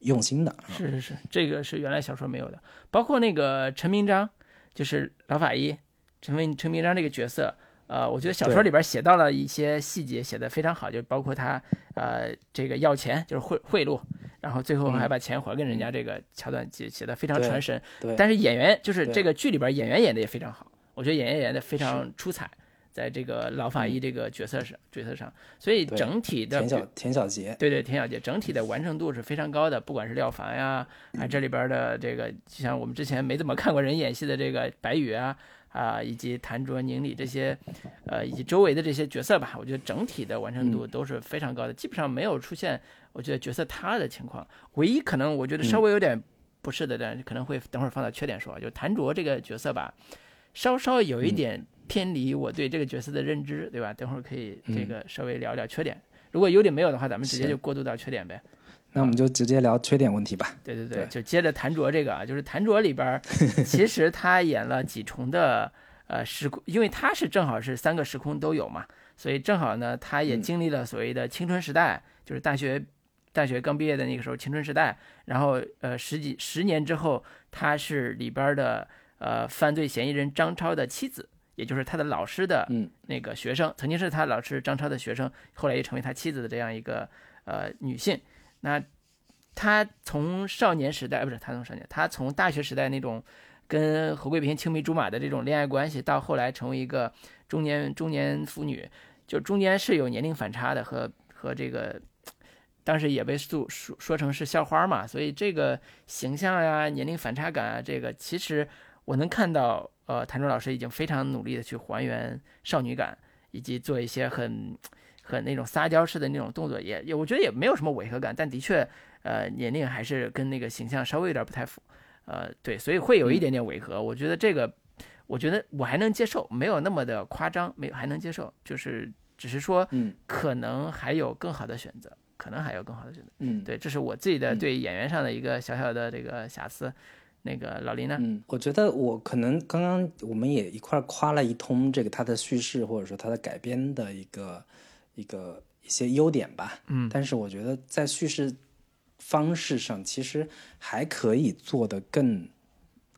用心的。是是是，这个是原来小说没有的。包括那个陈明章，就是老法医陈明陈明章这个角色，呃，我觉得小说里边写到了一些细节，写的非常好，就包括他呃这个要钱，就是贿贿赂，然后最后还把钱还给人家，这个桥段写写的非常传神。对，但是演员就是这个剧里边演员演的也非常好，我觉得演员演的非常出彩。在这个老法医这个角色上，角色上，所以整体的田小田小杰，对对，田小杰整体的完成度是非常高的，不管是廖凡呀，啊这里边的这个，就像我们之前没怎么看过人演戏的这个白宇啊，啊以及谭卓、宁理这些，呃以及周围的这些角色吧，我觉得整体的完成度都是非常高的，基本上没有出现我觉得角色塌的情况，唯一可能我觉得稍微有点不是的，但可能会等会儿放到缺点说，就谭卓这个角色吧，稍稍有一点。偏离我对这个角色的认知，对吧？等会儿可以这个稍微聊聊缺点。如果优点没有的话，咱们直接就过渡到缺点呗。那我们就直接聊缺点问题吧。对对对，就接着谭卓这个啊，就是谭卓里边，其实他演了几重的呃时空，因为他是正好是三个时空都有嘛，所以正好呢，他也经历了所谓的青春时代，就是大学大学刚毕业的那个时候青春时代，然后呃十几十年之后，他是里边的呃犯罪嫌疑人张超的妻子。也就是他的老师的那个学生，曾经是他老师张超的学生，后来又成为他妻子的这样一个呃女性。那他从少年时代，不是他从少年，他从大学时代那种跟何贵平青梅竹马的这种恋爱关系，到后来成为一个中年中年妇女，就中间是有年龄反差的，和和这个当时也被说说说成是校花嘛，所以这个形象呀、年龄反差感啊，这个其实我能看到。呃，谭卓老师已经非常努力的去还原少女感，以及做一些很很那种撒娇式的那种动作，也也我觉得也没有什么违和感，但的确，呃，年龄还是跟那个形象稍微有点不太符，呃，对，所以会有一点点违和。我觉得这个，我觉得我还能接受，没有那么的夸张，没有还能接受，就是只是说，嗯，可能还有更好的选择，可能还有更好的选择，嗯，对，这是我自己的对演员上的一个小小的这个瑕疵。那个老林呢？嗯，我觉得我可能刚刚我们也一块夸了一通这个他的叙事或者说他的改编的一个一个一些优点吧。嗯，但是我觉得在叙事方式上其实还可以做得更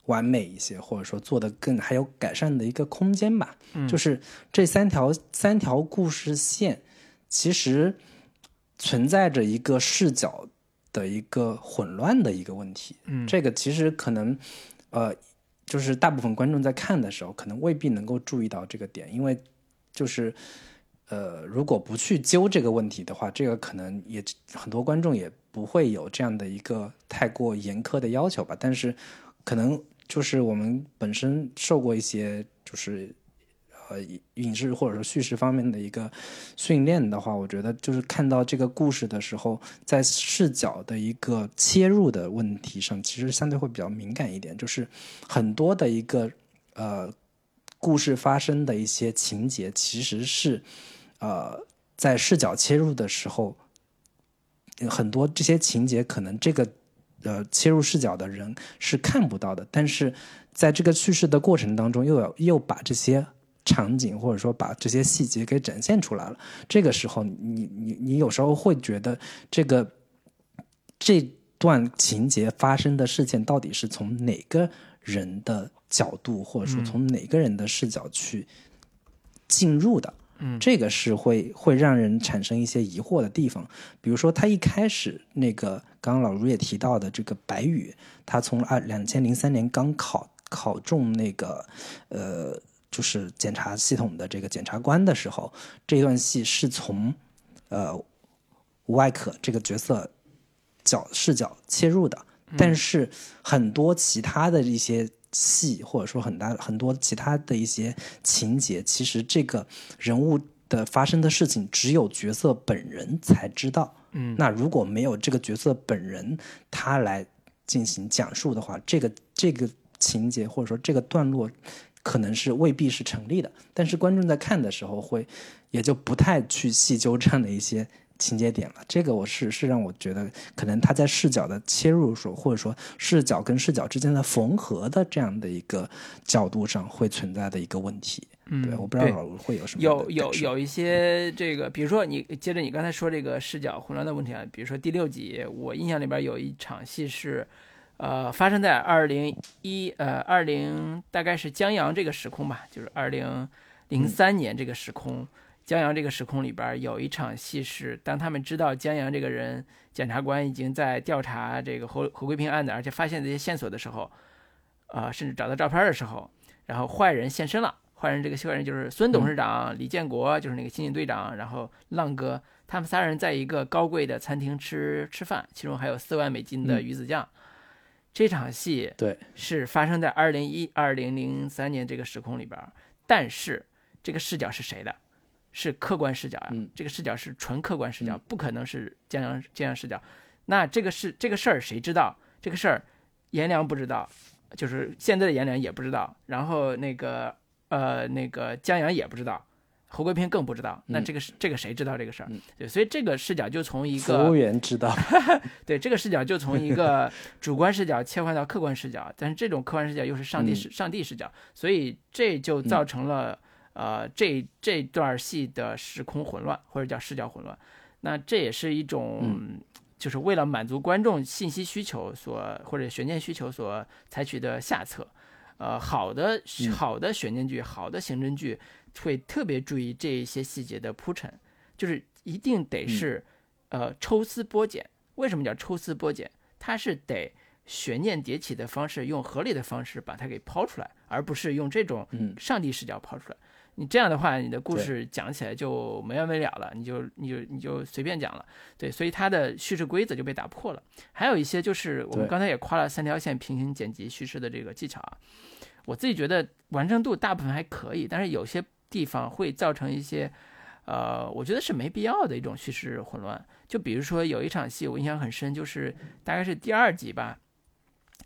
完美一些，或者说做得更还有改善的一个空间吧。嗯，就是这三条三条故事线其实存在着一个视角。的一个混乱的一个问题，嗯，这个其实可能，呃，就是大部分观众在看的时候，可能未必能够注意到这个点，因为就是，呃，如果不去揪这个问题的话，这个可能也很多观众也不会有这样的一个太过严苛的要求吧。但是，可能就是我们本身受过一些就是。呃，影视或者说叙事方面的一个训练的话，我觉得就是看到这个故事的时候，在视角的一个切入的问题上，其实相对会比较敏感一点。就是很多的一个呃故事发生的一些情节，其实是呃在视角切入的时候，很多这些情节可能这个呃切入视角的人是看不到的，但是在这个叙事的过程当中，又要又把这些。场景或者说把这些细节给展现出来了，这个时候你你你有时候会觉得这个这段情节发生的事件到底是从哪个人的角度或者说从哪个人的视角去进入的，这个是会会让人产生一些疑惑的地方。比如说，他一开始那个刚刚老卢也提到的这个白宇，他从二两千零三年刚考考中那个呃，就是检察系统的这个检察官的时候，这段戏是从呃吴艾可这个角色角视角切入的，但是很多其他的一些。戏或者说很大很多其他的一些情节，其实这个人物的发生的事情，只有角色本人才知道。嗯，那如果没有这个角色本人他来进行讲述的话，这个这个情节或者说这个段落，可能是未必是成立的。但是观众在看的时候，会也就不太去细究这样的一些。情节点了，这个我是是让我觉得，可能他在视角的切入时候，或者说视角跟视角之间的缝合的这样的一个角度上，会存在的一个问题。嗯，对，我不知道会有什么有有有一些这个，比如说你接着你刚才说这个视角混乱的问题啊，比如说第六集，我印象里边有一场戏是，呃，发生在二零一呃二零大概是江阳这个时空吧，就是二零零三年这个时空。江阳这个时空里边有一场戏是，当他们知道江阳这个人检察官已经在调查这个侯侯桂平案子，而且发现这些线索的时候，啊，甚至找到照片的时候，然后坏人现身了。坏人这个坏人就是孙董事长、李建国，就是那个刑警队长，然后浪哥，他们仨人在一个高贵的餐厅吃吃饭，其中还有四万美金的鱼子酱。这场戏对是发生在二零一二零零三年这个时空里边，但是这个视角是谁的？是客观视角啊，这个视角是纯客观视角，不可能是江阳江洋视角。那这个是这个事儿谁知道？这个事儿颜良不知道，就是现在的颜良也不知道。然后那个呃那个江洋也不知道，侯贵平更不知道。那这个是这个谁知道这个事儿？对，所以这个视角就从一个服务员知道，对这个视角就从一个主观视角切换到客观视角，但是这种客观视角又是上帝视上帝视角，所以这就造成了。呃，这这段戏的时空混乱，或者叫视角混乱，那这也是一种，就是为了满足观众信息需求所或者悬念需求所采取的下策。呃，好的好的悬念剧，好的刑侦剧会特别注意这一些细节的铺陈，就是一定得是呃抽丝剥茧。为什么叫抽丝剥茧？它是得悬念迭起的方式，用合理的方式把它给抛出来，而不是用这种上帝视角抛出来。你这样的话，你的故事讲起来就没完没了了，你就你就你就随便讲了，对，所以它的叙事规则就被打破了。还有一些就是我们刚才也夸了三条线平行剪辑叙事的这个技巧啊，我自己觉得完成度大部分还可以，但是有些地方会造成一些，呃，我觉得是没必要的一种叙事混乱。就比如说有一场戏我印象很深，就是大概是第二集吧，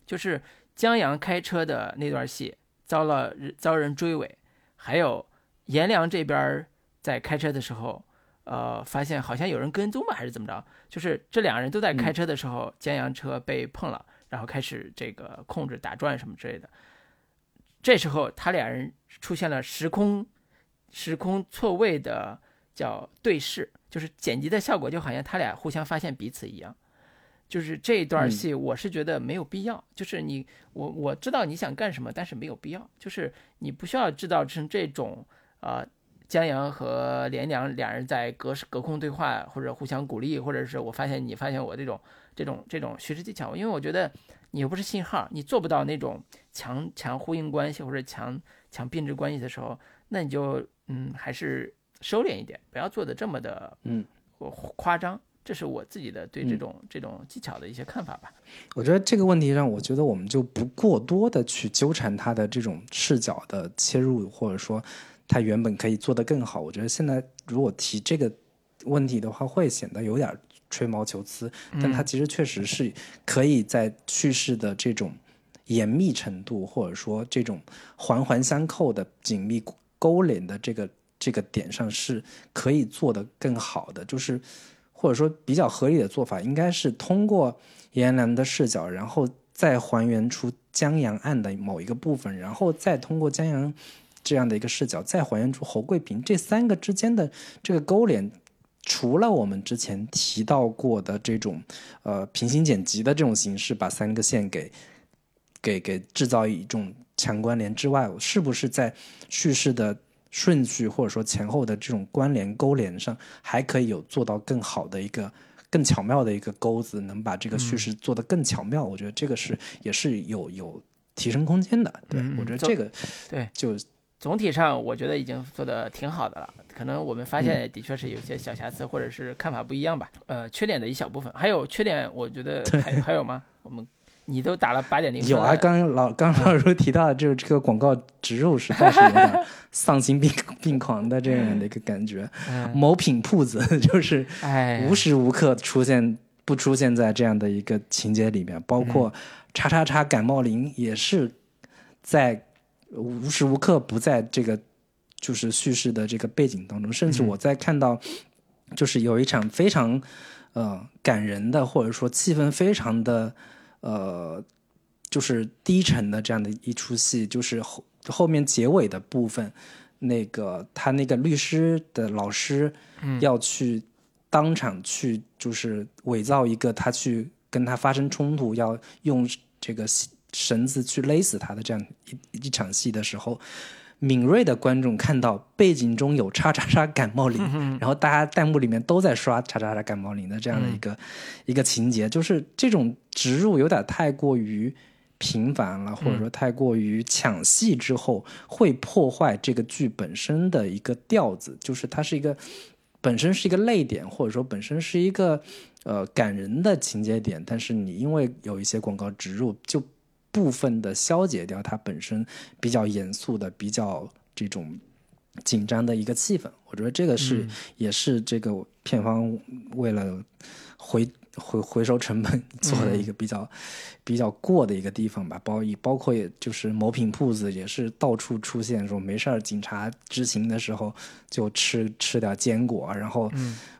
就是江阳开车的那段戏遭了遭人追尾，还有。颜良这边在开车的时候，呃，发现好像有人跟踪吧，还是怎么着？就是这两人都在开车的时候，江阳车被碰了，然后开始这个控制打转什么之类的。这时候他俩人出现了时空时空错位的叫对视，就是剪辑的效果，就好像他俩互相发现彼此一样。就是这一段戏，我是觉得没有必要。就是你我我知道你想干什么，但是没有必要。就是你不需要制造成这种。啊，江阳和连良两人在隔隔空对话，或者互相鼓励，或者是我发现你发现我这种这种这种叙事技巧，因为我觉得你又不是信号，你做不到那种强强呼应关系或者强强并置关系的时候，那你就嗯还是收敛一点，不要做的这么的嗯夸张。这是我自己的对这种这种技巧的一些看法吧。我觉得这个问题上我觉得我们就不过多的去纠缠他的这种视角的切入，或者说。他原本可以做得更好，我觉得现在如果提这个问题的话，会显得有点吹毛求疵。但他其实确实是可以在叙事的这种严密程度，或者说这种环环相扣的紧密勾连的这个这个点上，是可以做得更好的。就是或者说比较合理的做法，应该是通过颜良的视角，然后再还原出江阳案的某一个部分，然后再通过江阳。这样的一个视角，再还原出侯贵平这三个之间的这个勾连，除了我们之前提到过的这种呃平行剪辑的这种形式，把三个线给给给制造一种强关联之外，是不是在叙事的顺序或者说前后的这种关联勾连上，还可以有做到更好的一个更巧妙的一个钩子，能把这个叙事做得更巧妙。我觉得这个是也是有有提升空间的。对我觉得这个对就总体上我觉得已经做的挺好的了。可能我们发现的确是有些小瑕疵，或者是看法不一样吧。呃，缺点的一小部分，还有缺点，我觉得还还有吗？我们。你都打了八点零，有啊，刚刚老刚老师提到的就是这个广告植入实在是有点 丧心病病狂的这样的一个感觉。某品铺子 就是无时无刻出现不出现在这样的一个情节里面，包括叉叉叉感冒灵也是在无时无刻不在这个就是叙事的这个背景当中，甚至我在看到就是有一场非常呃感人的或者说气氛非常的。呃，就是低沉的这样的一出戏，就是后后面结尾的部分，那个他那个律师的老师要去当场去，就是伪造一个他去跟他发生冲突，要用这个绳子去勒死他的这样一一场戏的时候。敏锐的观众看到背景中有“叉叉叉感冒灵”，然后大家弹幕里面都在刷“叉叉叉感冒灵”的这样的一个一个情节，就是这种植入有点太过于频繁了，或者说太过于抢戏之后会破坏这个剧本身的一个调子，就是它是一个本身是一个泪点，或者说本身是一个呃感人的情节点，但是你因为有一些广告植入就。部分的消解掉它本身比较严肃的、比较这种紧张的一个气氛，我觉得这个是也是这个片方为了回。回回收成本做的一个比较比较过的一个地方吧，包以包括也就是某品铺子也是到处出现，说没事儿警察执勤的时候就吃吃点坚果，然后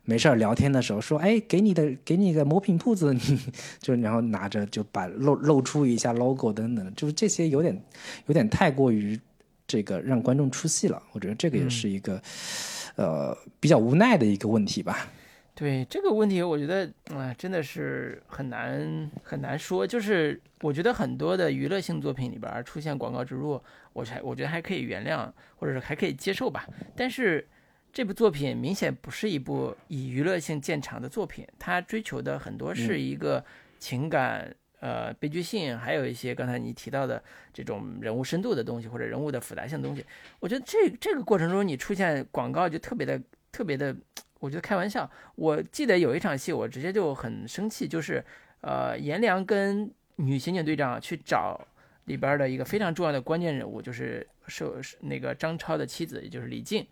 没事儿聊天的时候说，哎，给你的给你个某品铺子，你 就然后拿着就把露露出一下 logo 等等，就是这些有点有点太过于这个让观众出戏了，我觉得这个也是一个呃比较无奈的一个问题吧。对这个问题，我觉得啊，真的是很难很难说。就是我觉得很多的娱乐性作品里边出现广告植入，我还我觉得还可以原谅，或者是还可以接受吧。但是这部作品明显不是一部以娱乐性见长的作品，它追求的很多是一个情感、呃悲剧性，还有一些刚才你提到的这种人物深度的东西，或者人物的复杂性的东西。我觉得这这个过程中你出现广告就特别的特别的。我觉得开玩笑，我记得有一场戏，我直接就很生气，就是，呃，颜良跟女刑警队长去找里边的一个非常重要的关键人物，就是受那个张超的妻子，也就是李静，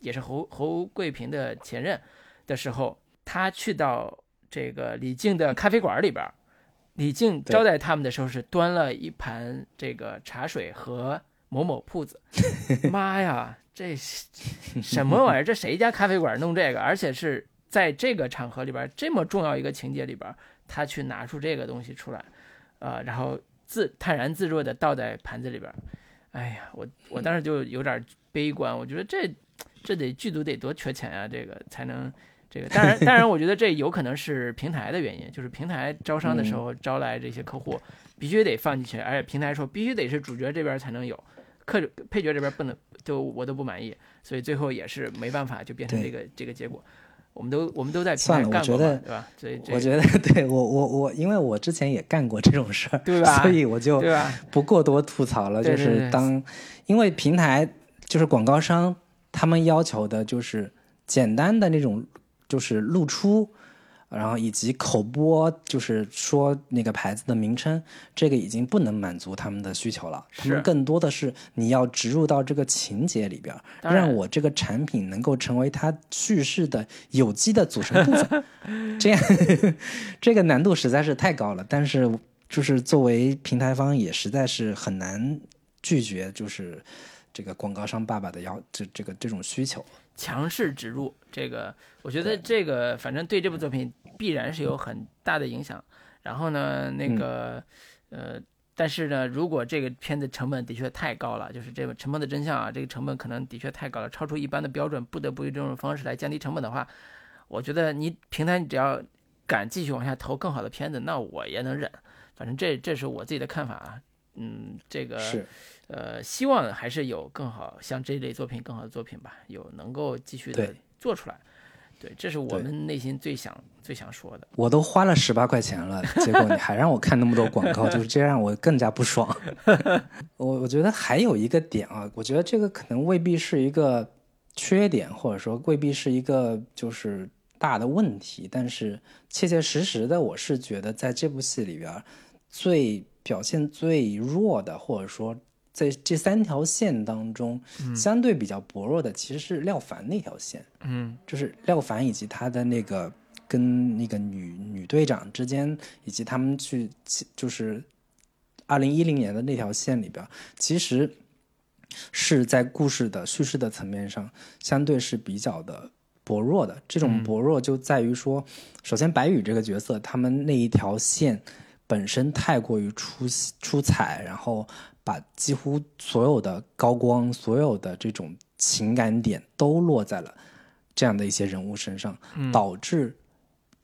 也是侯侯桂平的前任的时候，他去到这个李静的咖啡馆里边，李静招待他们的时候是端了一盘这个茶水和某某铺子，妈呀！这什么玩意儿？这谁家咖啡馆弄这个？而且是在这个场合里边这么重要一个情节里边，他去拿出这个东西出来，呃，然后自泰然自若的倒在盘子里边。哎呀，我我当时就有点悲观，我觉得这这得剧组得多缺钱啊，这个才能这个。当然，当然，我觉得这有可能是平台的原因，就是平台招商的时候招来这些客户必须得放进去，而且平台说必须得是主角这边才能有，客配角这边不能。就我都不满意，所以最后也是没办法，就变成这个这个结果。我们都我们都在算了，我觉得对吧？所以我觉得 对我我我，因为我之前也干过这种事儿，对吧？所以我就不过多吐槽了。就是当因为平台就是广告商，他们要求的就是简单的那种，就是露出。然后以及口播，就是说那个牌子的名称，这个已经不能满足他们的需求了。他们更多的是你要植入到这个情节里边，让我这个产品能够成为它叙事的有机的组成部分。这样，这个难度实在是太高了。但是，就是作为平台方，也实在是很难拒绝，就是这个广告商爸爸的要这这个这种需求。强势植入这个，我觉得这个反正对这部作品必然是有很大的影响。然后呢，那个呃，但是呢，如果这个片子成本的确太高了，就是这个《沉默的真相》啊，这个成本可能的确太高了，超出一般的标准，不得不以这种方式来降低成本的话，我觉得你平台你只要敢继续往下投更好的片子，那我也能忍。反正这这是我自己的看法啊。嗯，这个是，呃，希望还是有更好像这类作品更好的作品吧，有能够继续的对做出来。对，这是我们内心最想最想说的。我都花了十八块钱了，结果你还让我看那么多广告，就是这让我更加不爽。我我觉得还有一个点啊，我觉得这个可能未必是一个缺点，或者说未必是一个就是大的问题，但是切切实实的，我是觉得在这部戏里边最表现最弱的，或者说在这三条线当中、相对比较薄弱的，其实是廖凡那条线。嗯就是廖凡以及他的那个跟那个女女队长之间，以及他们去就是二零一零年的那条线里边，其实是在故事的叙事的层面上，相对是比较的薄弱的。这种薄弱就在于说，首先白宇这个角色，他们那一条线本身太过于出出彩，然后把几乎所有的高光、所有的这种情感点都落在了。这样的一些人物身上，导致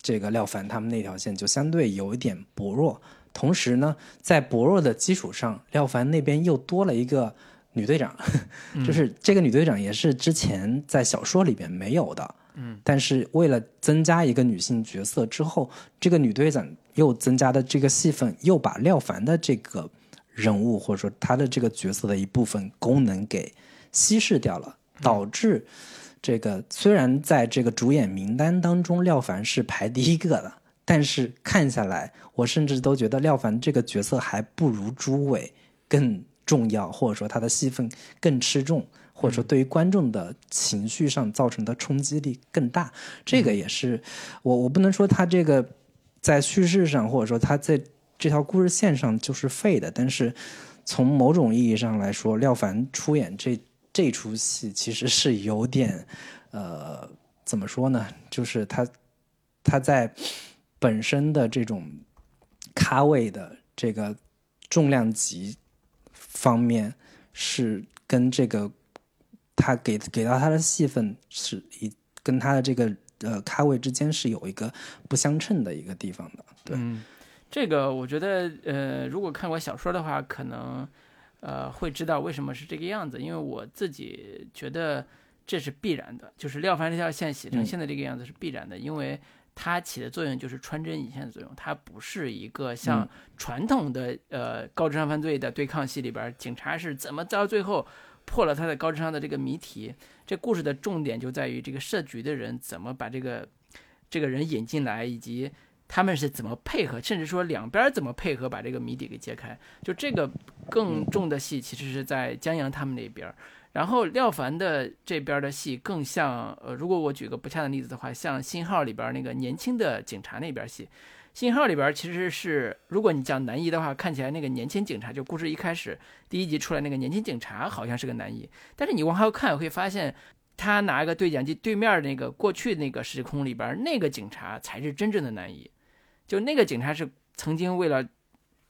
这个廖凡他们那条线就相对有一点薄弱。同时呢，在薄弱的基础上，廖凡那边又多了一个女队长，就是这个女队长也是之前在小说里边没有的。嗯，但是为了增加一个女性角色之后，这个女队长又增加的这个戏份，又把廖凡的这个人物或者说他的这个角色的一部分功能给稀释掉了，导致。这个虽然在这个主演名单当中，廖凡是排第一个的，但是看下来，我甚至都觉得廖凡这个角色还不如朱伟更重要，或者说他的戏份更吃重，或者说对于观众的情绪上造成的冲击力更大。这个也是我我不能说他这个在叙事上，或者说他在这条故事线上就是废的，但是从某种意义上来说，廖凡出演这。这出戏其实是有点，呃，怎么说呢？就是他他在本身的这种咖位的这个重量级方面，是跟这个他给给到他的戏份是以跟他的这个呃咖位之间是有一个不相称的一个地方的。对，这个我觉得呃，如果看过小说的话，可能。呃，会知道为什么是这个样子，因为我自己觉得这是必然的，就是廖凡这条线写成现在这个样子是必然的，因为它起的作用就是穿针引线的作用，它不是一个像传统的呃高智商犯罪的对抗戏里边，警察是怎么到最后破了他的高智商的这个谜题，这故事的重点就在于这个设局的人怎么把这个这个人引进来，以及。他们是怎么配合，甚至说两边怎么配合把这个谜底给揭开？就这个更重的戏，其实是在江阳他们那边。然后廖凡的这边的戏更像，呃，如果我举个不恰当例子的话，像《信号》里边那个年轻的警察那边戏，《信号》里边其实是，如果你讲男一的话，看起来那个年轻警察，就故事一开始第一集出来那个年轻警察好像是个男一，但是你往后看会发现。他拿一个对讲机，对面那个过去那个时空里边那个警察才是真正的男一。就那个警察是曾经为了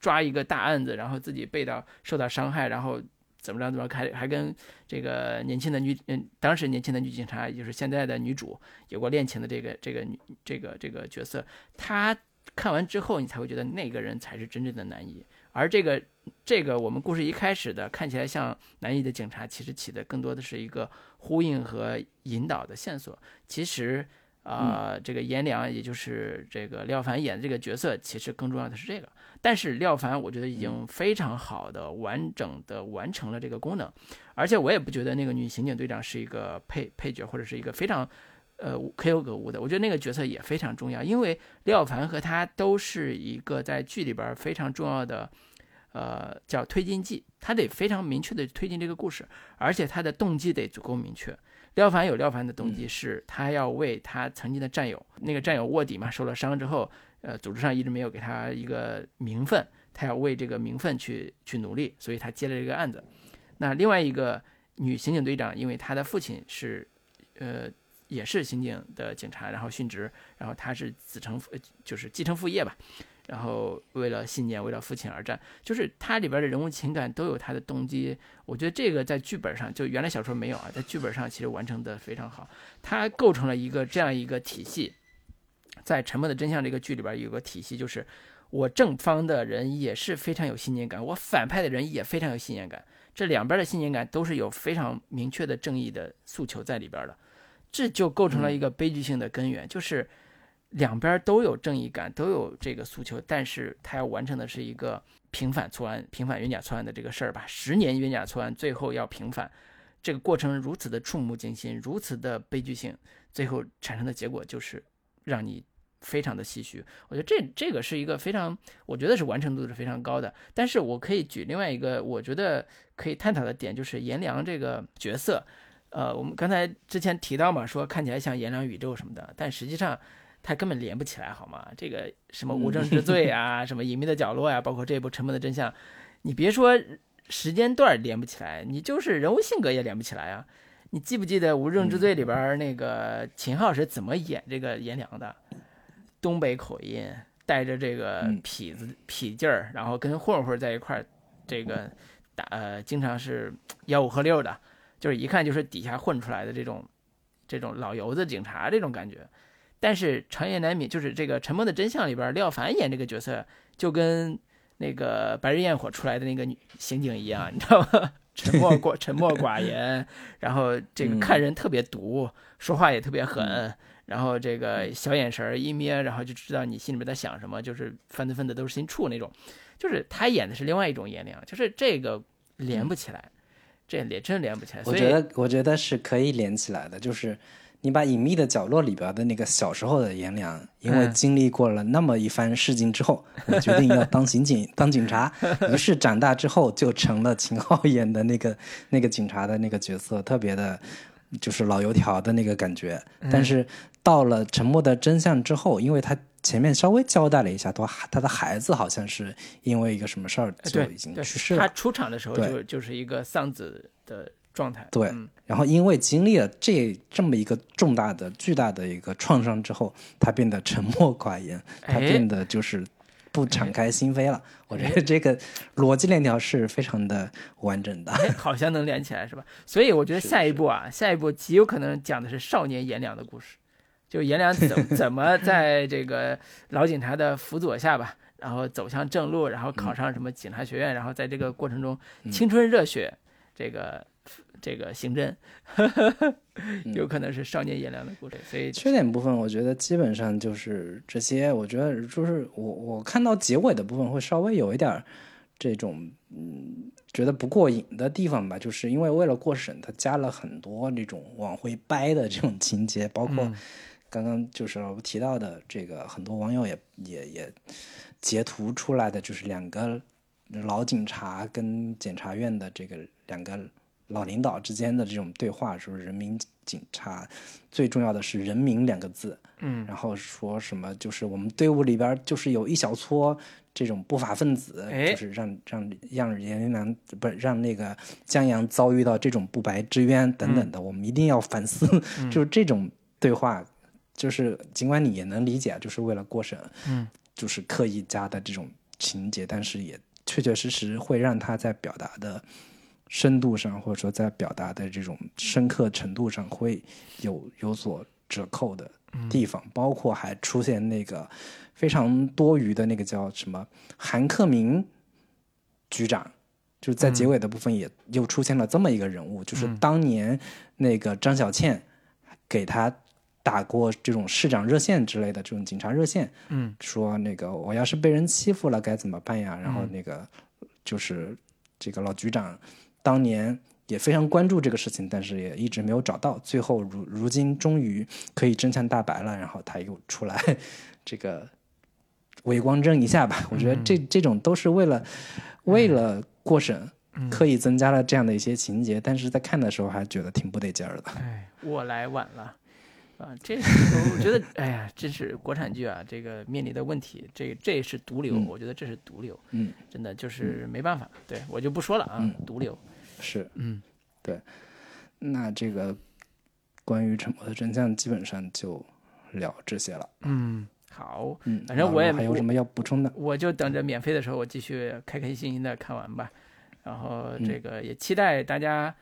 抓一个大案子，然后自己被到受到伤害，然后怎么着怎么还还跟这个年轻的女嗯，当时年轻的女警察，也就是现在的女主有过恋情的这个这个女这个这个角色，他看完之后，你才会觉得那个人才是真正的男一。而这个这个我们故事一开始的看起来像男一的警察，其实起的更多的是一个呼应和引导的线索。其实。啊，这个颜良，也就是这个廖凡演的这个角色，其实更重要的是这个。但是廖凡，我觉得已经非常好的、完整的完成了这个功能，而且我也不觉得那个女刑警队长是一个配配角或者是一个非常呃可有可无的。我觉得那个角色也非常重要，因为廖凡和他都是一个在剧里边非常重要的呃叫推进剂，他得非常明确的推进这个故事，而且他的动机得足够明确。廖凡有廖凡的动机，是他要为他曾经的战友，那个战友卧底嘛，受了伤之后，呃，组织上一直没有给他一个名分，他要为这个名分去去努力，所以他接了这个案子。那另外一个女刑警队长，因为她的父亲是，呃，也是刑警的警察，然后殉职，然后她是子承父就是继承父业吧。然后为了信念，为了父亲而战，就是它里边的人物情感都有它的动机。我觉得这个在剧本上，就原来小说没有啊，在剧本上其实完成的非常好。它构成了一个这样一个体系，在《沉默的真相》这个剧里边有个体系，就是我正方的人也是非常有信念感，我反派的人也非常有信念感，这两边的信念感都是有非常明确的正义的诉求在里边的，这就构成了一个悲剧性的根源，就是两边都有正义感，都有这个诉求，但是他要完成的是一个平反错案、平反冤假错案的这个事儿吧，十年冤假错案最后要平反，这个过程如此的触目惊心，如此的悲剧性，最后产生的结果就是让你。非常的唏嘘，我觉得这这个是一个非常，我觉得是完成度是非常高的。但是我可以举另外一个我觉得可以探讨的点，就是颜良这个角色，呃，我们刚才之前提到嘛，说看起来像颜良宇宙什么的，但实际上他根本连不起来，好吗？这个什么无证之罪啊，什么隐秘的角落呀，包括这部沉默的真相，你别说时间段连不起来，你就是人物性格也连不起来啊。你记不记得无证之罪里边那个秦昊是怎么演这个颜良的？东北口音，带着这个痞子痞劲儿，然后跟混混在一块儿，这个打呃，经常是吆五喝六的，就是一看就是底下混出来的这种这种老油子警察这种感觉。但是长夜难明，就是这个《沉默的真相》里边，廖凡演这个角色，就跟那个《白日焰火》出来的那个女刑警一样，你知道吗？沉默寡沉默寡言，然后这个看人特别毒，说话也特别狠。然后这个小眼神一眯，然后就知道你心里面在想什么，就是犯罪分子都是心处那种，就是他演的是另外一种颜良，就是这个连不起来，这连真连不起来。我觉得我觉得是可以连起来的，就是你把隐秘的角落里边的那个小时候的颜良，因为经历过了那么一番事情之后，我决定要当刑警当警察，于是长大之后就成了秦昊演的那个那个警察的那个角色，特别的。就是老油条的那个感觉，但是到了沉默的真相之后，因为他前面稍微交代了一下，他他的孩子好像是因为一个什么事儿就已经去世了。他出场的时候就就是一个丧子的状态。对，然后因为经历了这这么一个重大的、巨大的一个创伤之后，他变得沉默寡言，他变得就是。不敞开心扉了，我觉得这个逻辑链条是非常的完整的，好像能连起来是吧？所以我觉得下一步啊，下一步极有可能讲的是少年颜良的故事，就颜良怎 怎么在这个老警察的辅佐下吧，然后走向正路，然后考上什么警察学院，然后在这个过程中青春热血，这个。这个刑侦，有可能是少年颜良的故事，所以缺点部分我觉得基本上就是这些。我觉得就是我我看到结尾的部分会稍微有一点这种嗯觉得不过瘾的地方吧，就是因为为了过审，他加了很多那种往回掰的这种情节，包括刚刚就是我提到的这个，很多网友也也也截图出来的，就是两个老警察跟检察院的这个两个。老领导之间的这种对话，说人民警察最重要的是“人民”两个字，嗯，然后说什么就是我们队伍里边就是有一小撮这种不法分子，就是让让让颜良不是让那个江阳遭遇到这种不白之冤等等的，我们一定要反思，就是这种对话，就是尽管你也能理解，就是为了过审，嗯，就是刻意加的这种情节，但是也确确实实会让他在表达的。深度上，或者说在表达的这种深刻程度上，会有有所折扣的地方，包括还出现那个非常多余的那个叫什么韩克明局长，就是在结尾的部分也又出现了这么一个人物，就是当年那个张小倩给他打过这种市长热线之类的这种警察热线，嗯，说那个我要是被人欺负了该怎么办呀？然后那个就是这个老局长。当年也非常关注这个事情，但是也一直没有找到。最后如如今终于可以真相大白了，然后他又出来，这个伪光正一下吧。我觉得这这种都是为了为了过审，刻意增加了这样的一些情节，但是在看的时候还觉得挺不得劲儿的。哎，我来晚了啊！这我觉得，哎呀，这是国产剧啊，这个面临的问题，这这是毒瘤，我觉得这是毒瘤。嗯，真的就是没办法，对我就不说了啊，毒瘤。是，嗯，对，那这个关于沉默的真相基本上就聊这些了。嗯，好，嗯，反正我也还有什么要补充的，我就等着免费的时候，我继续开开心心的看完吧。然后这个也期待大家，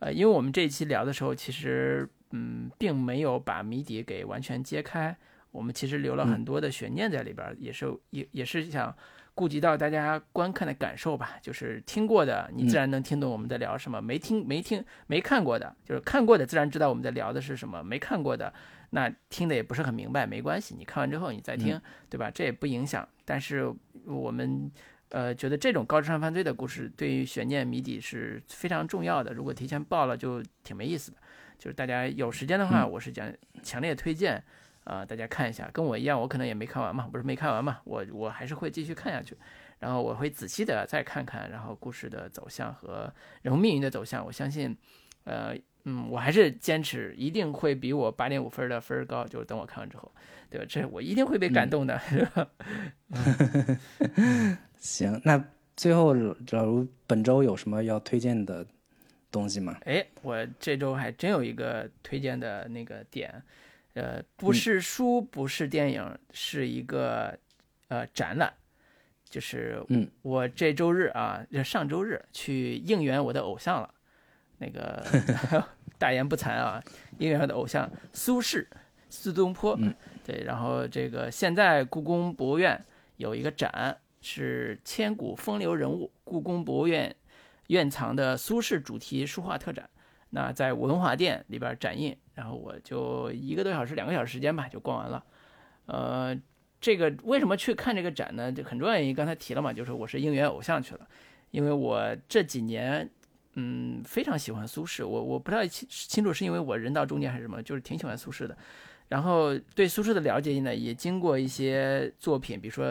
呃，因为我们这一期聊的时候，其实嗯，并没有把谜底给完全揭开。我们其实留了很多的悬念在里边，也是也也是想顾及到大家观看的感受吧。就是听过的，你自然能听懂我们在聊什么；没听没听没看过的，就是看过的自然知道我们在聊的是什么；没看过的，那听的也不是很明白，没关系，你看完之后你再听，对吧？这也不影响。但是我们呃觉得这种高智商犯罪的故事对于悬念谜底是非常重要的。如果提前报了，就挺没意思的。就是大家有时间的话，我是讲强烈推荐。啊，大家看一下，跟我一样，我可能也没看完嘛，不是没看完嘛，我我还是会继续看下去，然后我会仔细的再看看，然后故事的走向和人物命运的走向，我相信，呃，嗯，我还是坚持一定会比我八点五分的分高，就是等我看完之后，对吧？这我一定会被感动的。行，那最后，假如本周有什么要推荐的东西吗？哎，我这周还真有一个推荐的那个点。呃，不是书，不是电影，是一个呃展览，就是嗯，我这周日啊，就上周日去应援我的偶像了，那个 大言不惭啊，应援我的偶像苏轼，苏东坡，对，然后这个现在故宫博物院有一个展，是千古风流人物，故宫博物院院藏的苏轼主题书画特展。那在文华殿里边展映，然后我就一个多小时、两个小时时间吧，就逛完了。呃，这个为什么去看这个展呢？就很重要原因，刚才提了嘛，就是我是应援偶像去了，因为我这几年，嗯，非常喜欢苏轼。我我不太清清楚是因为我人到中年还是什么，就是挺喜欢苏轼的。然后对苏轼的了解呢，也经过一些作品，比如说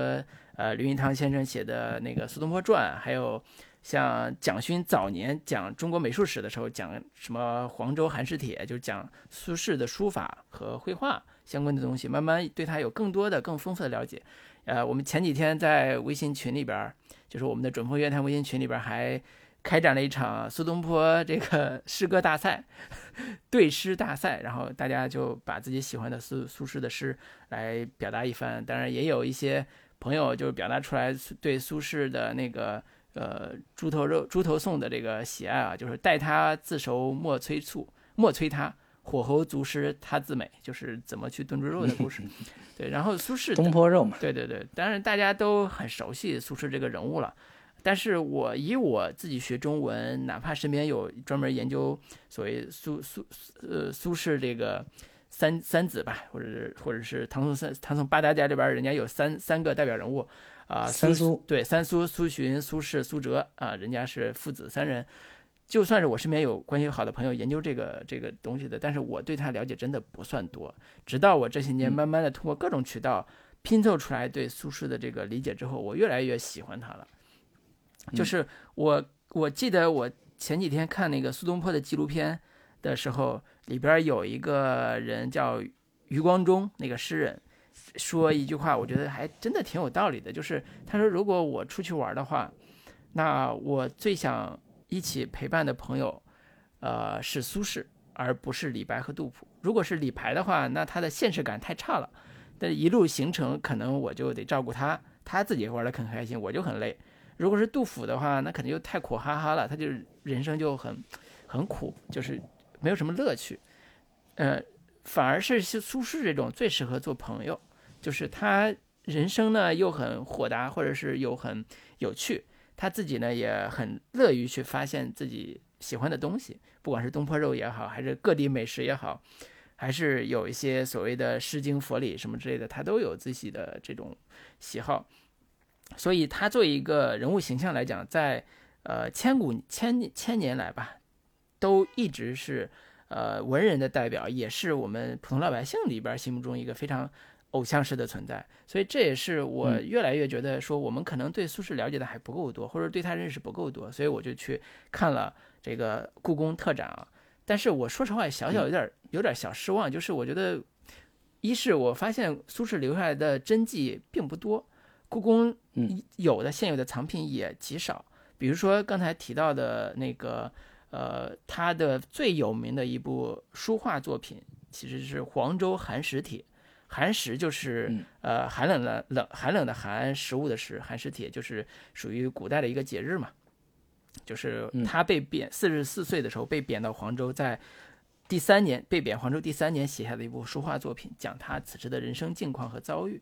呃，刘云堂先生写的那个《苏东坡传》，还有。像蒋勋早年讲中国美术史的时候，讲什么《黄州寒食帖》，就讲苏轼的书法和绘画相关的东西，慢慢对他有更多的、更丰富的了解。呃，我们前几天在微信群里边，就是我们的准风乐坛微信群里边，还开展了一场苏东坡这个 诗歌大赛，对诗大赛，然后大家就把自己喜欢的苏苏轼的诗来表达一番。当然，也有一些朋友就表达出来对苏轼的那个。呃，猪头肉、猪头颂的这个喜爱啊，就是待他自熟莫催促，莫催他火候足时他自美，就是怎么去炖猪肉的故事。对，然后苏轼东坡肉嘛，对对对，当然大家都很熟悉苏轼这个人物了。但是我以我自己学中文，哪怕身边有专门研究所谓苏苏呃苏轼这个三三子吧，或者是或者是唐宋三唐宋八大家里边，人家有三三个代表人物。啊，三苏对三苏苏洵、苏轼、苏辙啊，人家是父子三人。就算是我身边有关系好的朋友研究这个这个东西的，但是我对他了解真的不算多。直到我这些年慢慢的通过各种渠道拼凑出来对苏轼的这个理解之后，我越来越喜欢他了。就是我我记得我前几天看那个苏东坡的纪录片的时候，里边有一个人叫余光中，那个诗人。说一句话，我觉得还真的挺有道理的，就是他说，如果我出去玩的话，那我最想一起陪伴的朋友，呃，是苏轼，而不是李白和杜甫。如果是李白的话，那他的现实感太差了，但一路行程可能我就得照顾他，他自己玩的很开心，我就很累。如果是杜甫的话，那肯定就太苦哈哈了，他就人生就很很苦，就是没有什么乐趣。呃，反而是苏轼这种最适合做朋友。就是他人生呢又很豁达，或者是又很有趣，他自己呢也很乐于去发现自己喜欢的东西，不管是东坡肉也好，还是各地美食也好，还是有一些所谓的诗经佛理什么之类的，他都有自己的这种喜好。所以他作为一个人物形象来讲，在呃千古千千年来吧，都一直是呃文人的代表，也是我们普通老百姓里边心目中一个非常。偶像式的存在，所以这也是我越来越觉得说，我们可能对苏轼了解的还不够多，或者对他认识不够多，所以我就去看了这个故宫特展啊。但是我说实话，小小有点有点小失望，就是我觉得，一是我发现苏轼留下来的真迹并不多，故宫有的现有的藏品也极少。比如说刚才提到的那个，呃，他的最有名的一部书画作品，其实是《黄州寒食帖》。寒食就是呃寒冷的冷寒冷的寒食物的食寒食帖就是属于古代的一个节日嘛，就是他被贬四十四岁的时候被贬到黄州，在第三年被贬黄州第三年写下的一部书画作品，讲他此时的人生境况和遭遇。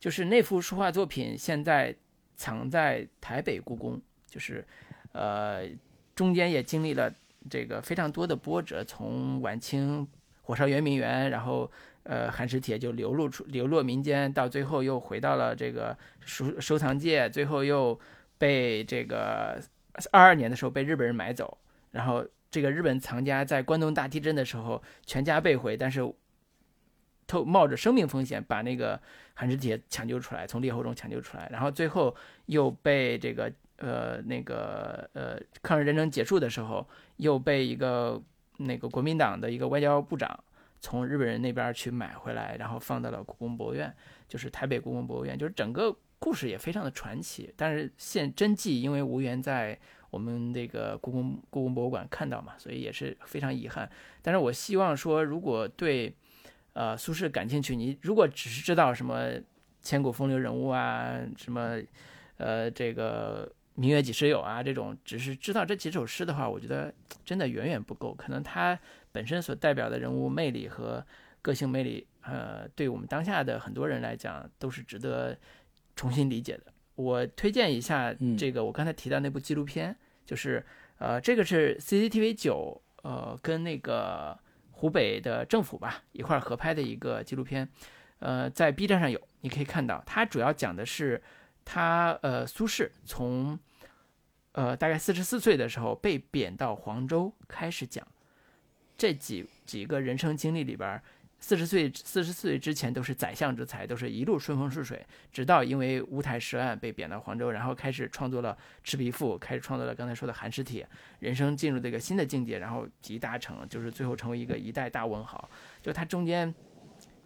就是那幅书画作品现在藏在台北故宫，就是呃中间也经历了这个非常多的波折，从晚清火烧圆明园，然后呃寒食帖就流露出流落民间，到最后又回到了这个收收藏界，最后又被这个二二年的时候被日本人买走，然后。这个日本藏家在关东大地震的时候全家被毁，但是透冒着生命风险把那个寒食帖抢救出来，从裂后中抢救出来，然后最后又被这个呃那个呃抗日战争结束的时候又被一个那个国民党的一个外交部长从日本人那边去买回来，然后放到了故宫博物院，就是台北故宫博物院，就是整个故事也非常的传奇。但是现真迹因为无缘在。我们这个故宫故宫博物馆看到嘛，所以也是非常遗憾。但是我希望说，如果对呃苏轼感兴趣，你如果只是知道什么千古风流人物啊，什么呃这个明月几时有啊这种，只是知道这几首诗的话，我觉得真的远远不够。可能他本身所代表的人物魅力和个性魅力，呃，对我们当下的很多人来讲，都是值得重新理解的。我推荐一下这个我刚才提到那部纪录片。就是，呃，这个是 CCTV 九，呃，跟那个湖北的政府吧一块合拍的一个纪录片，呃，在 B 站上有，你可以看到，它主要讲的是他，呃，苏轼从，呃，大概四十四岁的时候被贬到黄州开始讲，这几几个人生经历里边。四十岁，四十四岁之前都是宰相之才，都是一路顺风顺水，直到因为乌台诗案被贬到黄州，然后开始创作了《赤壁赋》，开始创作了刚才说的《寒食帖》，人生进入这个新的境界，然后集大成，就是最后成为一个一代大文豪。就他中间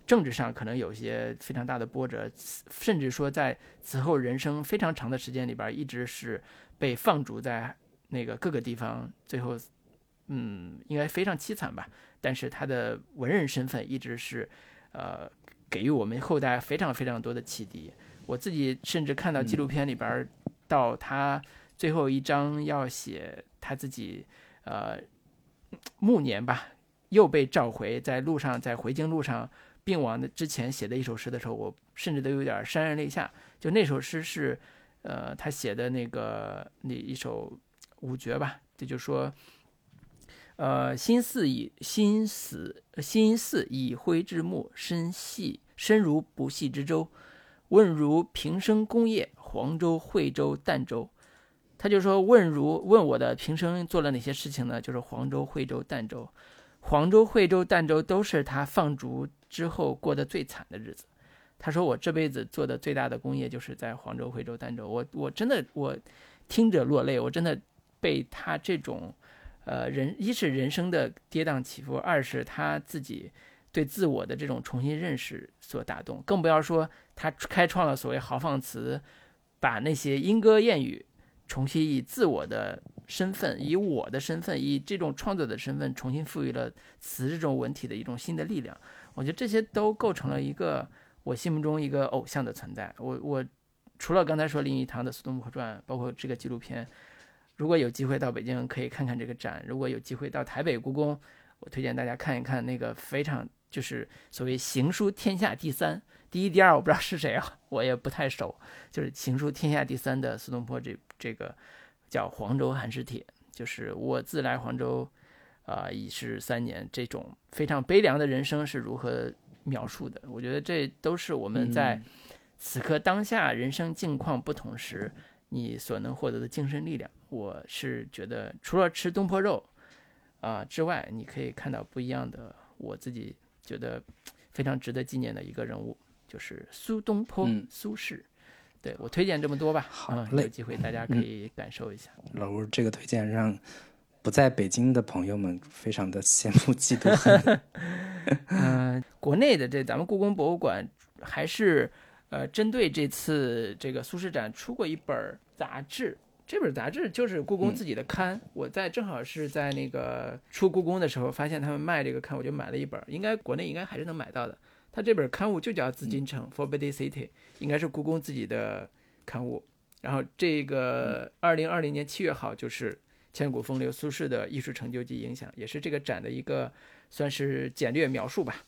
政治上可能有些非常大的波折，甚至说在此后人生非常长的时间里边，一直是被放逐在那个各个地方，最后。嗯，应该非常凄惨吧？但是他的文人身份一直是，呃，给予我们后代非常非常多的启迪。我自己甚至看到纪录片里边，到他最后一章要写他自己，呃，暮年吧，又被召回，在路上，在回京路上病亡的之前写的一首诗的时候，我甚至都有点潸然泪下。就那首诗是，呃，他写的那个那一首五绝吧，这就说。呃，心似以心死，心似以灰之木，身细身如不系之舟。问如平生功业，黄州、惠州、儋州。他就说问如问我的平生做了哪些事情呢？就是黄州、惠州、儋州。黄州、惠州、儋州都是他放逐之后过得最惨的日子。他说我这辈子做的最大的功业就是在黄州、惠州、儋州。我我真的我听着落泪，我真的被他这种。呃，人一是人生的跌宕起伏，二是他自己对自我的这种重新认识所打动，更不要说他开创了所谓豪放词，把那些莺歌燕语重新以自我的身份，以我的身份，以这种创作的身份重新赋予了词这种文体的一种新的力量。我觉得这些都构成了一个我心目中一个偶像的存在。我我除了刚才说林语堂的《苏东坡传》，包括这个纪录片。如果有机会到北京，可以看看这个展；如果有机会到台北故宫，我推荐大家看一看那个非常就是所谓行书天下第三，第一、第二我不知道是谁啊，我也不太熟。就是行书天下第三的苏东坡这这个叫《黄州寒食帖》，就是我自来黄州，啊已是三年，这种非常悲凉的人生是如何描述的？我觉得这都是我们在此刻当下人生境况不同时。你所能获得的精神力量，我是觉得除了吃东坡肉啊之外，你可以看到不一样的。我自己觉得非常值得纪念的一个人物，就是苏东坡，苏轼。对我推荐这么多吧，好有机会大家可以感受一下。老吴这个推荐让不在北京的朋友们非常的羡慕嫉妒恨。嗯，国内的这咱们故宫博物馆还是。呃，针对这次这个苏轼展出过一本杂志，这本杂志就是故宫自己的刊。我在正好是在那个出故宫的时候，发现他们卖这个刊，我就买了一本。应该国内应该还是能买到的。它这本刊物就叫《紫禁城》（Forbidden City），应该是故宫自己的刊物。然后这个二零二零年七月号就是千古风流苏轼的艺术成就及影响，也是这个展的一个算是简略描述吧。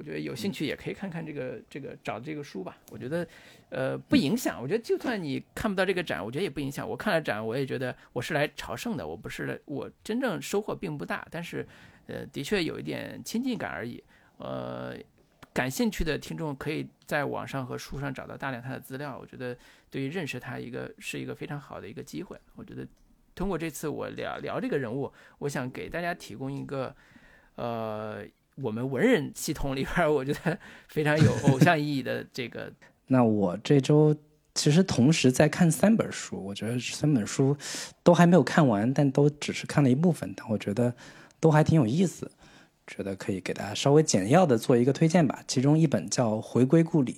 我觉得有兴趣也可以看看这个这个找这个书吧。我觉得，呃，不影响。我觉得就算你看不到这个展，我觉得也不影响。我看了展，我也觉得我是来朝圣的，我不是来，我真正收获并不大，但是，呃，的确有一点亲近感而已。呃，感兴趣的听众可以在网上和书上找到大量他的资料。我觉得对于认识他一个是一个非常好的一个机会。我觉得通过这次我聊聊这个人物，我想给大家提供一个，呃。我们文人系统里边，我觉得非常有偶像意义的这个。那我这周其实同时在看三本书，我觉得三本书都还没有看完，但都只是看了一部分，但我觉得都还挺有意思，觉得可以给大家稍微简要的做一个推荐吧。其中一本叫《回归故里》，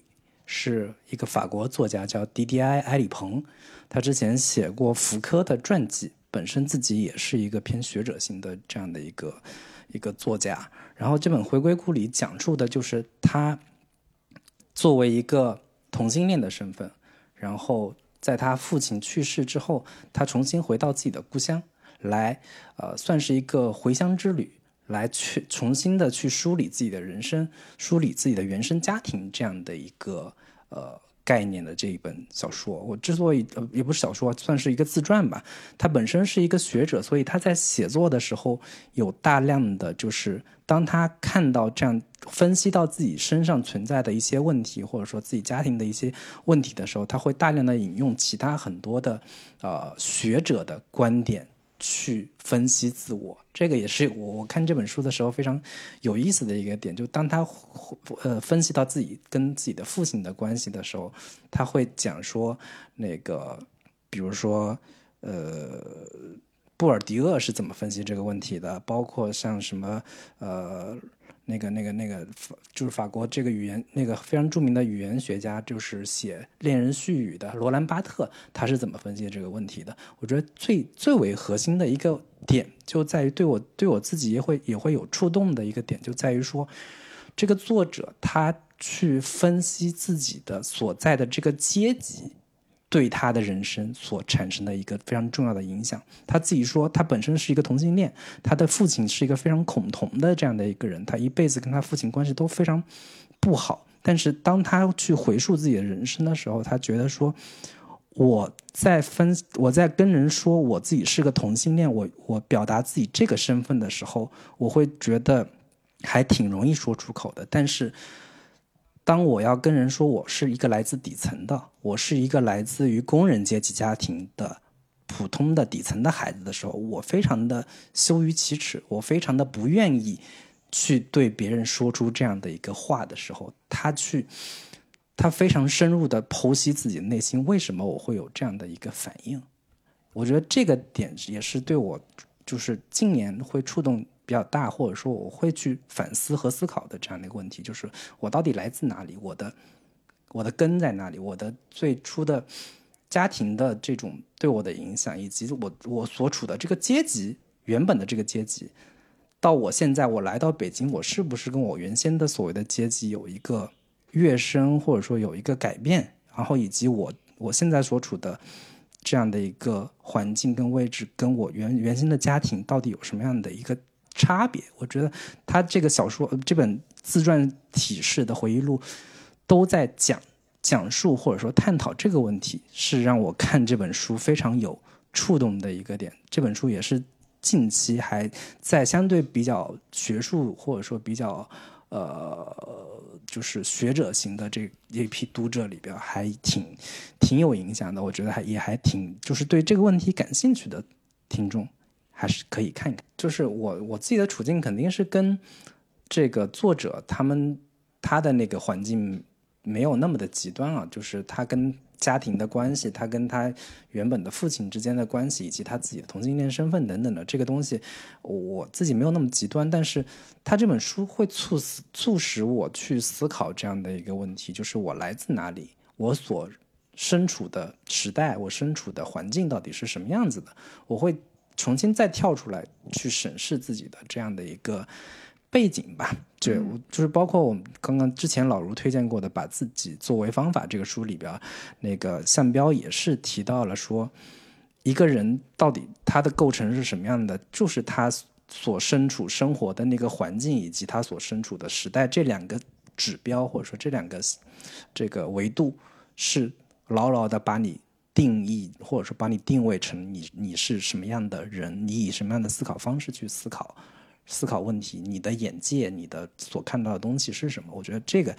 是一个法国作家叫 D.D.I. 埃里蓬，他之前写过福柯的传记，本身自己也是一个偏学者型的这样的一个一个作家。然后这本《回归故里》讲述的就是他作为一个同性恋的身份，然后在他父亲去世之后，他重新回到自己的故乡，来呃算是一个回乡之旅，来去重新的去梳理自己的人生，梳理自己的原生家庭这样的一个呃。概念的这一本小说，我之所以呃也不是小说，算是一个自传吧。他本身是一个学者，所以他在写作的时候有大量的就是，当他看到这样分析到自己身上存在的一些问题，或者说自己家庭的一些问题的时候，他会大量的引用其他很多的呃学者的观点。去分析自我，这个也是我我看这本书的时候非常有意思的一个点。就当他呃分析到自己跟自己的父亲的关系的时候，他会讲说，那个比如说呃布尔迪厄是怎么分析这个问题的，包括像什么呃。那个、那个、那个，就是法国这个语言那个非常著名的语言学家，就是写《恋人絮语》的罗兰巴特，他是怎么分析这个问题的？我觉得最最为核心的一个点，就在于对我对我自己也会也会有触动的一个点，就在于说，这个作者他去分析自己的所在的这个阶级。对他的人生所产生的一个非常重要的影响。他自己说，他本身是一个同性恋，他的父亲是一个非常恐同的这样的一个人，他一辈子跟他父亲关系都非常不好。但是当他去回溯自己的人生的时候，他觉得说，我在分我在跟人说我自己是个同性恋，我我表达自己这个身份的时候，我会觉得还挺容易说出口的。但是。当我要跟人说我是一个来自底层的，我是一个来自于工人阶级家庭的普通的底层的孩子的时候，我非常的羞于启齿，我非常的不愿意去对别人说出这样的一个话的时候，他去，他非常深入的剖析自己的内心，为什么我会有这样的一个反应？我觉得这个点也是对我，就是近年会触动。比较大，或者说我会去反思和思考的这样的一个问题，就是我到底来自哪里？我的我的根在哪里？我的最初的家庭的这种对我的影响，以及我我所处的这个阶级原本的这个阶级，到我现在我来到北京，我是不是跟我原先的所谓的阶级有一个跃升，或者说有一个改变？然后以及我我现在所处的这样的一个环境跟位置，跟我原原先的家庭到底有什么样的一个？差别，我觉得他这个小说、这本自传体式的回忆录，都在讲讲述或者说探讨这个问题，是让我看这本书非常有触动的一个点。这本书也是近期还在相对比较学术或者说比较呃，就是学者型的这一批读者里边，还挺挺有影响的。我觉得还也还挺就是对这个问题感兴趣的听众。还是可以看一看，就是我我自己的处境肯定是跟这个作者他们他的那个环境没有那么的极端啊，就是他跟家庭的关系，他跟他原本的父亲之间的关系，以及他自己的同性恋身份等等的这个东西，我自己没有那么极端，但是他这本书会促使促使我去思考这样的一个问题，就是我来自哪里，我所身处的时代，我身处的环境到底是什么样子的，我会。重新再跳出来去审视自己的这样的一个背景吧，对，就是包括我们刚刚之前老卢推荐过的《把自己作为方法》这个书里边，那个项彪也是提到了说，一个人到底他的构成是什么样的，就是他所身处生活的那个环境以及他所身处的时代这两个指标或者说这两个这个维度是牢牢的把你定义或者说把你定位成你你是什么样的人，你以什么样的思考方式去思考。思考问题，你的眼界，你的所看到的东西是什么？我觉得这个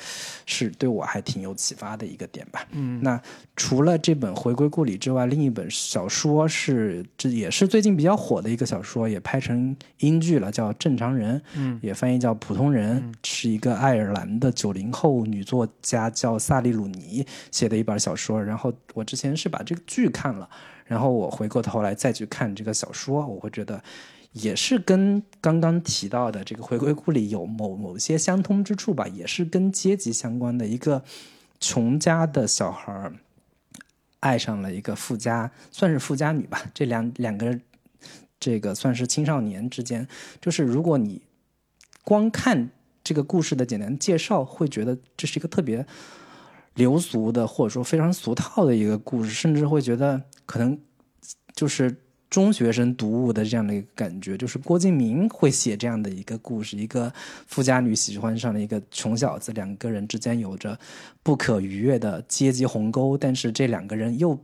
是对我还挺有启发的一个点吧。嗯，那除了这本《回归故里》之外，另一本小说是这也是最近比较火的一个小说，也拍成英剧了，叫《正常人》，嗯，也翻译叫《普通人》，是一个爱尔兰的九零后女作家叫萨利鲁尼写的一本小说。然后我之前是把这个剧看了，然后我回过头来再去看这个小说，我会觉得。也是跟刚刚提到的这个回归故里有某某些相通之处吧，也是跟阶级相关的一个穷家的小孩爱上了一个富家，算是富家女吧。这两两个这个算是青少年之间，就是如果你光看这个故事的简单介绍，会觉得这是一个特别流俗的，或者说非常俗套的一个故事，甚至会觉得可能就是。中学生读物的这样的一个感觉，就是郭敬明会写这样的一个故事：一个富家女喜欢上了一个穷小子，两个人之间有着不可逾越的阶级鸿沟，但是这两个人又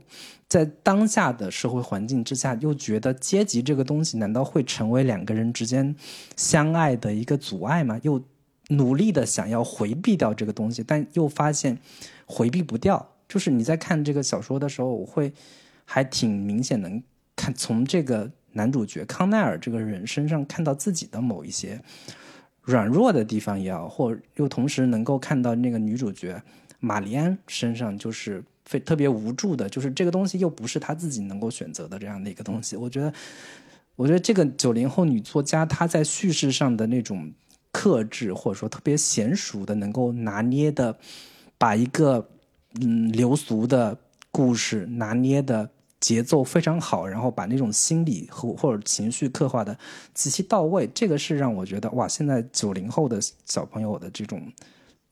在当下的社会环境之下，又觉得阶级这个东西难道会成为两个人之间相爱的一个阻碍吗？又努力的想要回避掉这个东西，但又发现回避不掉。就是你在看这个小说的时候，我会还挺明显能。看从这个男主角康奈尔这个人身上看到自己的某一些软弱的地方也好，或又同时能够看到那个女主角玛丽安身上就是非特别无助的，就是这个东西又不是他自己能够选择的这样的一个东西。我觉得，我觉得这个九零后女作家她在叙事上的那种克制，或者说特别娴熟的能够拿捏的，把一个嗯流俗的故事拿捏的。节奏非常好，然后把那种心理和或者情绪刻画的极其到位，这个是让我觉得哇，现在九零后的小朋友的这种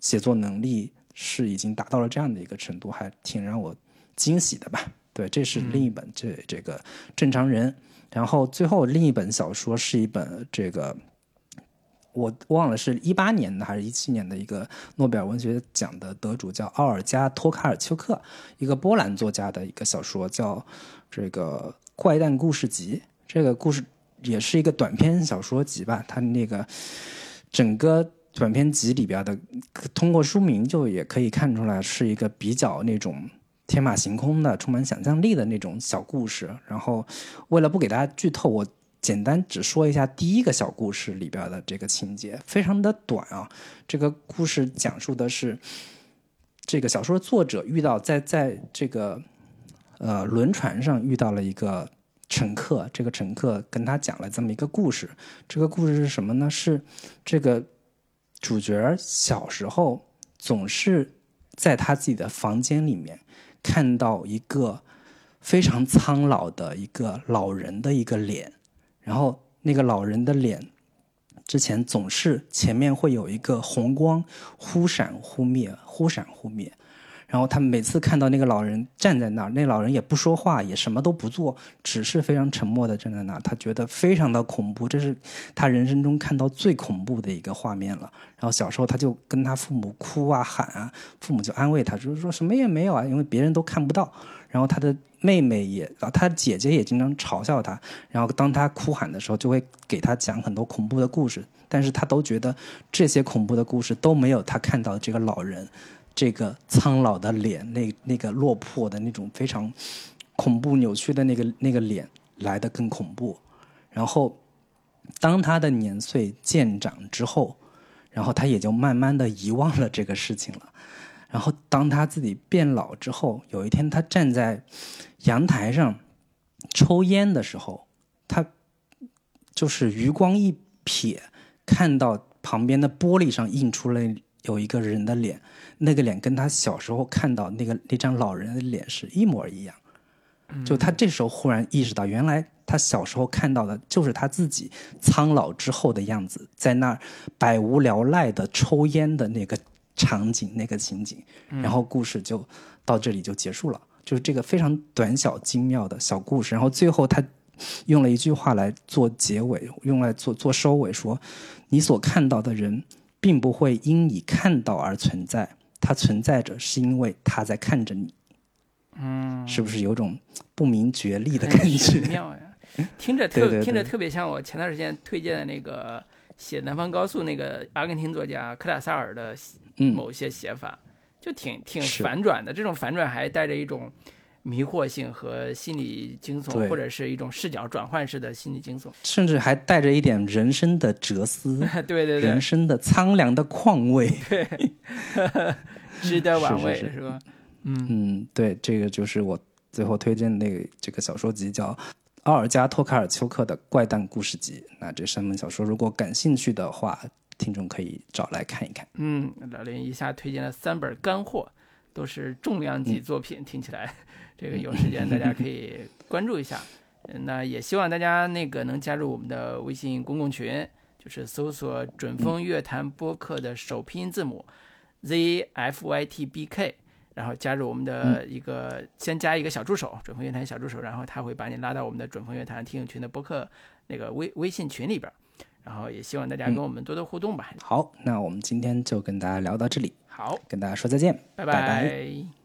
写作能力是已经达到了这样的一个程度，还挺让我惊喜的吧。对，这是另一本这这个正常人，然后最后另一本小说是一本这个。我忘了是一八年的还是一七年的一个诺贝尔文学奖的得主叫奥尔加托卡尔丘克，一个波兰作家的一个小说叫这个怪诞故事集。这个故事也是一个短篇小说集吧。它那个整个短篇集里边的，通过书名就也可以看出来是一个比较那种天马行空的、充满想象力的那种小故事。然后为了不给大家剧透，我。简单只说一下第一个小故事里边的这个情节，非常的短啊。这个故事讲述的是，这个小说作者遇到在在这个呃轮船上遇到了一个乘客，这个乘客跟他讲了这么一个故事。这个故事是什么呢？是这个主角小时候总是在他自己的房间里面看到一个非常苍老的一个老人的一个脸。然后那个老人的脸，之前总是前面会有一个红光忽闪忽灭，忽闪忽灭。然后他每次看到那个老人站在那儿，那老人也不说话，也什么都不做，只是非常沉默的站在那儿。他觉得非常的恐怖，这是他人生中看到最恐怖的一个画面了。然后小时候他就跟他父母哭啊喊啊，父母就安慰他，就是说什么也没有啊，因为别人都看不到。然后他的妹妹也，啊，他姐姐也经常嘲笑他。然后当他哭喊的时候，就会给他讲很多恐怖的故事。但是他都觉得这些恐怖的故事都没有他看到这个老人，这个苍老的脸，那那个落魄的那种非常恐怖扭曲的那个那个脸来的更恐怖。然后当他的年岁渐长之后，然后他也就慢慢的遗忘了这个事情了。然后，当他自己变老之后，有一天他站在阳台上抽烟的时候，他就是余光一瞥，看到旁边的玻璃上映出了有一个人的脸，那个脸跟他小时候看到那个那张老人的脸是一模一样。就他这时候忽然意识到，原来他小时候看到的就是他自己苍老之后的样子，在那儿百无聊赖的抽烟的那个。场景那个情景，然后故事就到这里就结束了。就是这个非常短小精妙的小故事。然后最后他用了一句话来做结尾，用来做做收尾，说：“你所看到的人，并不会因你看到而存在，他存在着是因为他在看着你。”嗯，是不是有种不明觉厉的感觉？妙呀，听着特 听着特别像我前段时间推荐的那个写《南方高速》那个阿根廷作家克塔萨尔的某些写法，就挺挺反转的。这种反转还带着一种迷惑性和心理惊悚，或者是一种视角转换式的心理惊悚，甚至还带着一点人生的哲思。对对对，人生的苍凉的况味，对，值得玩味 是吧？嗯。嗯，对，这个就是我最后推荐的那个这个小说集，叫奥尔加·托卡尔丘克的《怪诞故事集》。那这三本小说，如果感兴趣的话，听众可以找来看一看。嗯，老林一下推荐了三本干货，都是重量级作品，听起来 这个有时间大家可以关注一下。那也希望大家那个能加入我们的微信公共群，就是搜索“准风乐坛播客”的首拼音字母 Z F Y T B K。然后加入我们的一个，先加一个小助手，准风乐坛小助手，然后他会把你拉到我们的准风乐坛听友群的播客那个微微信群里边。然后也希望大家跟我们多多互动吧。好，那我们今天就跟大家聊到这里。好，跟大家说再见，拜拜。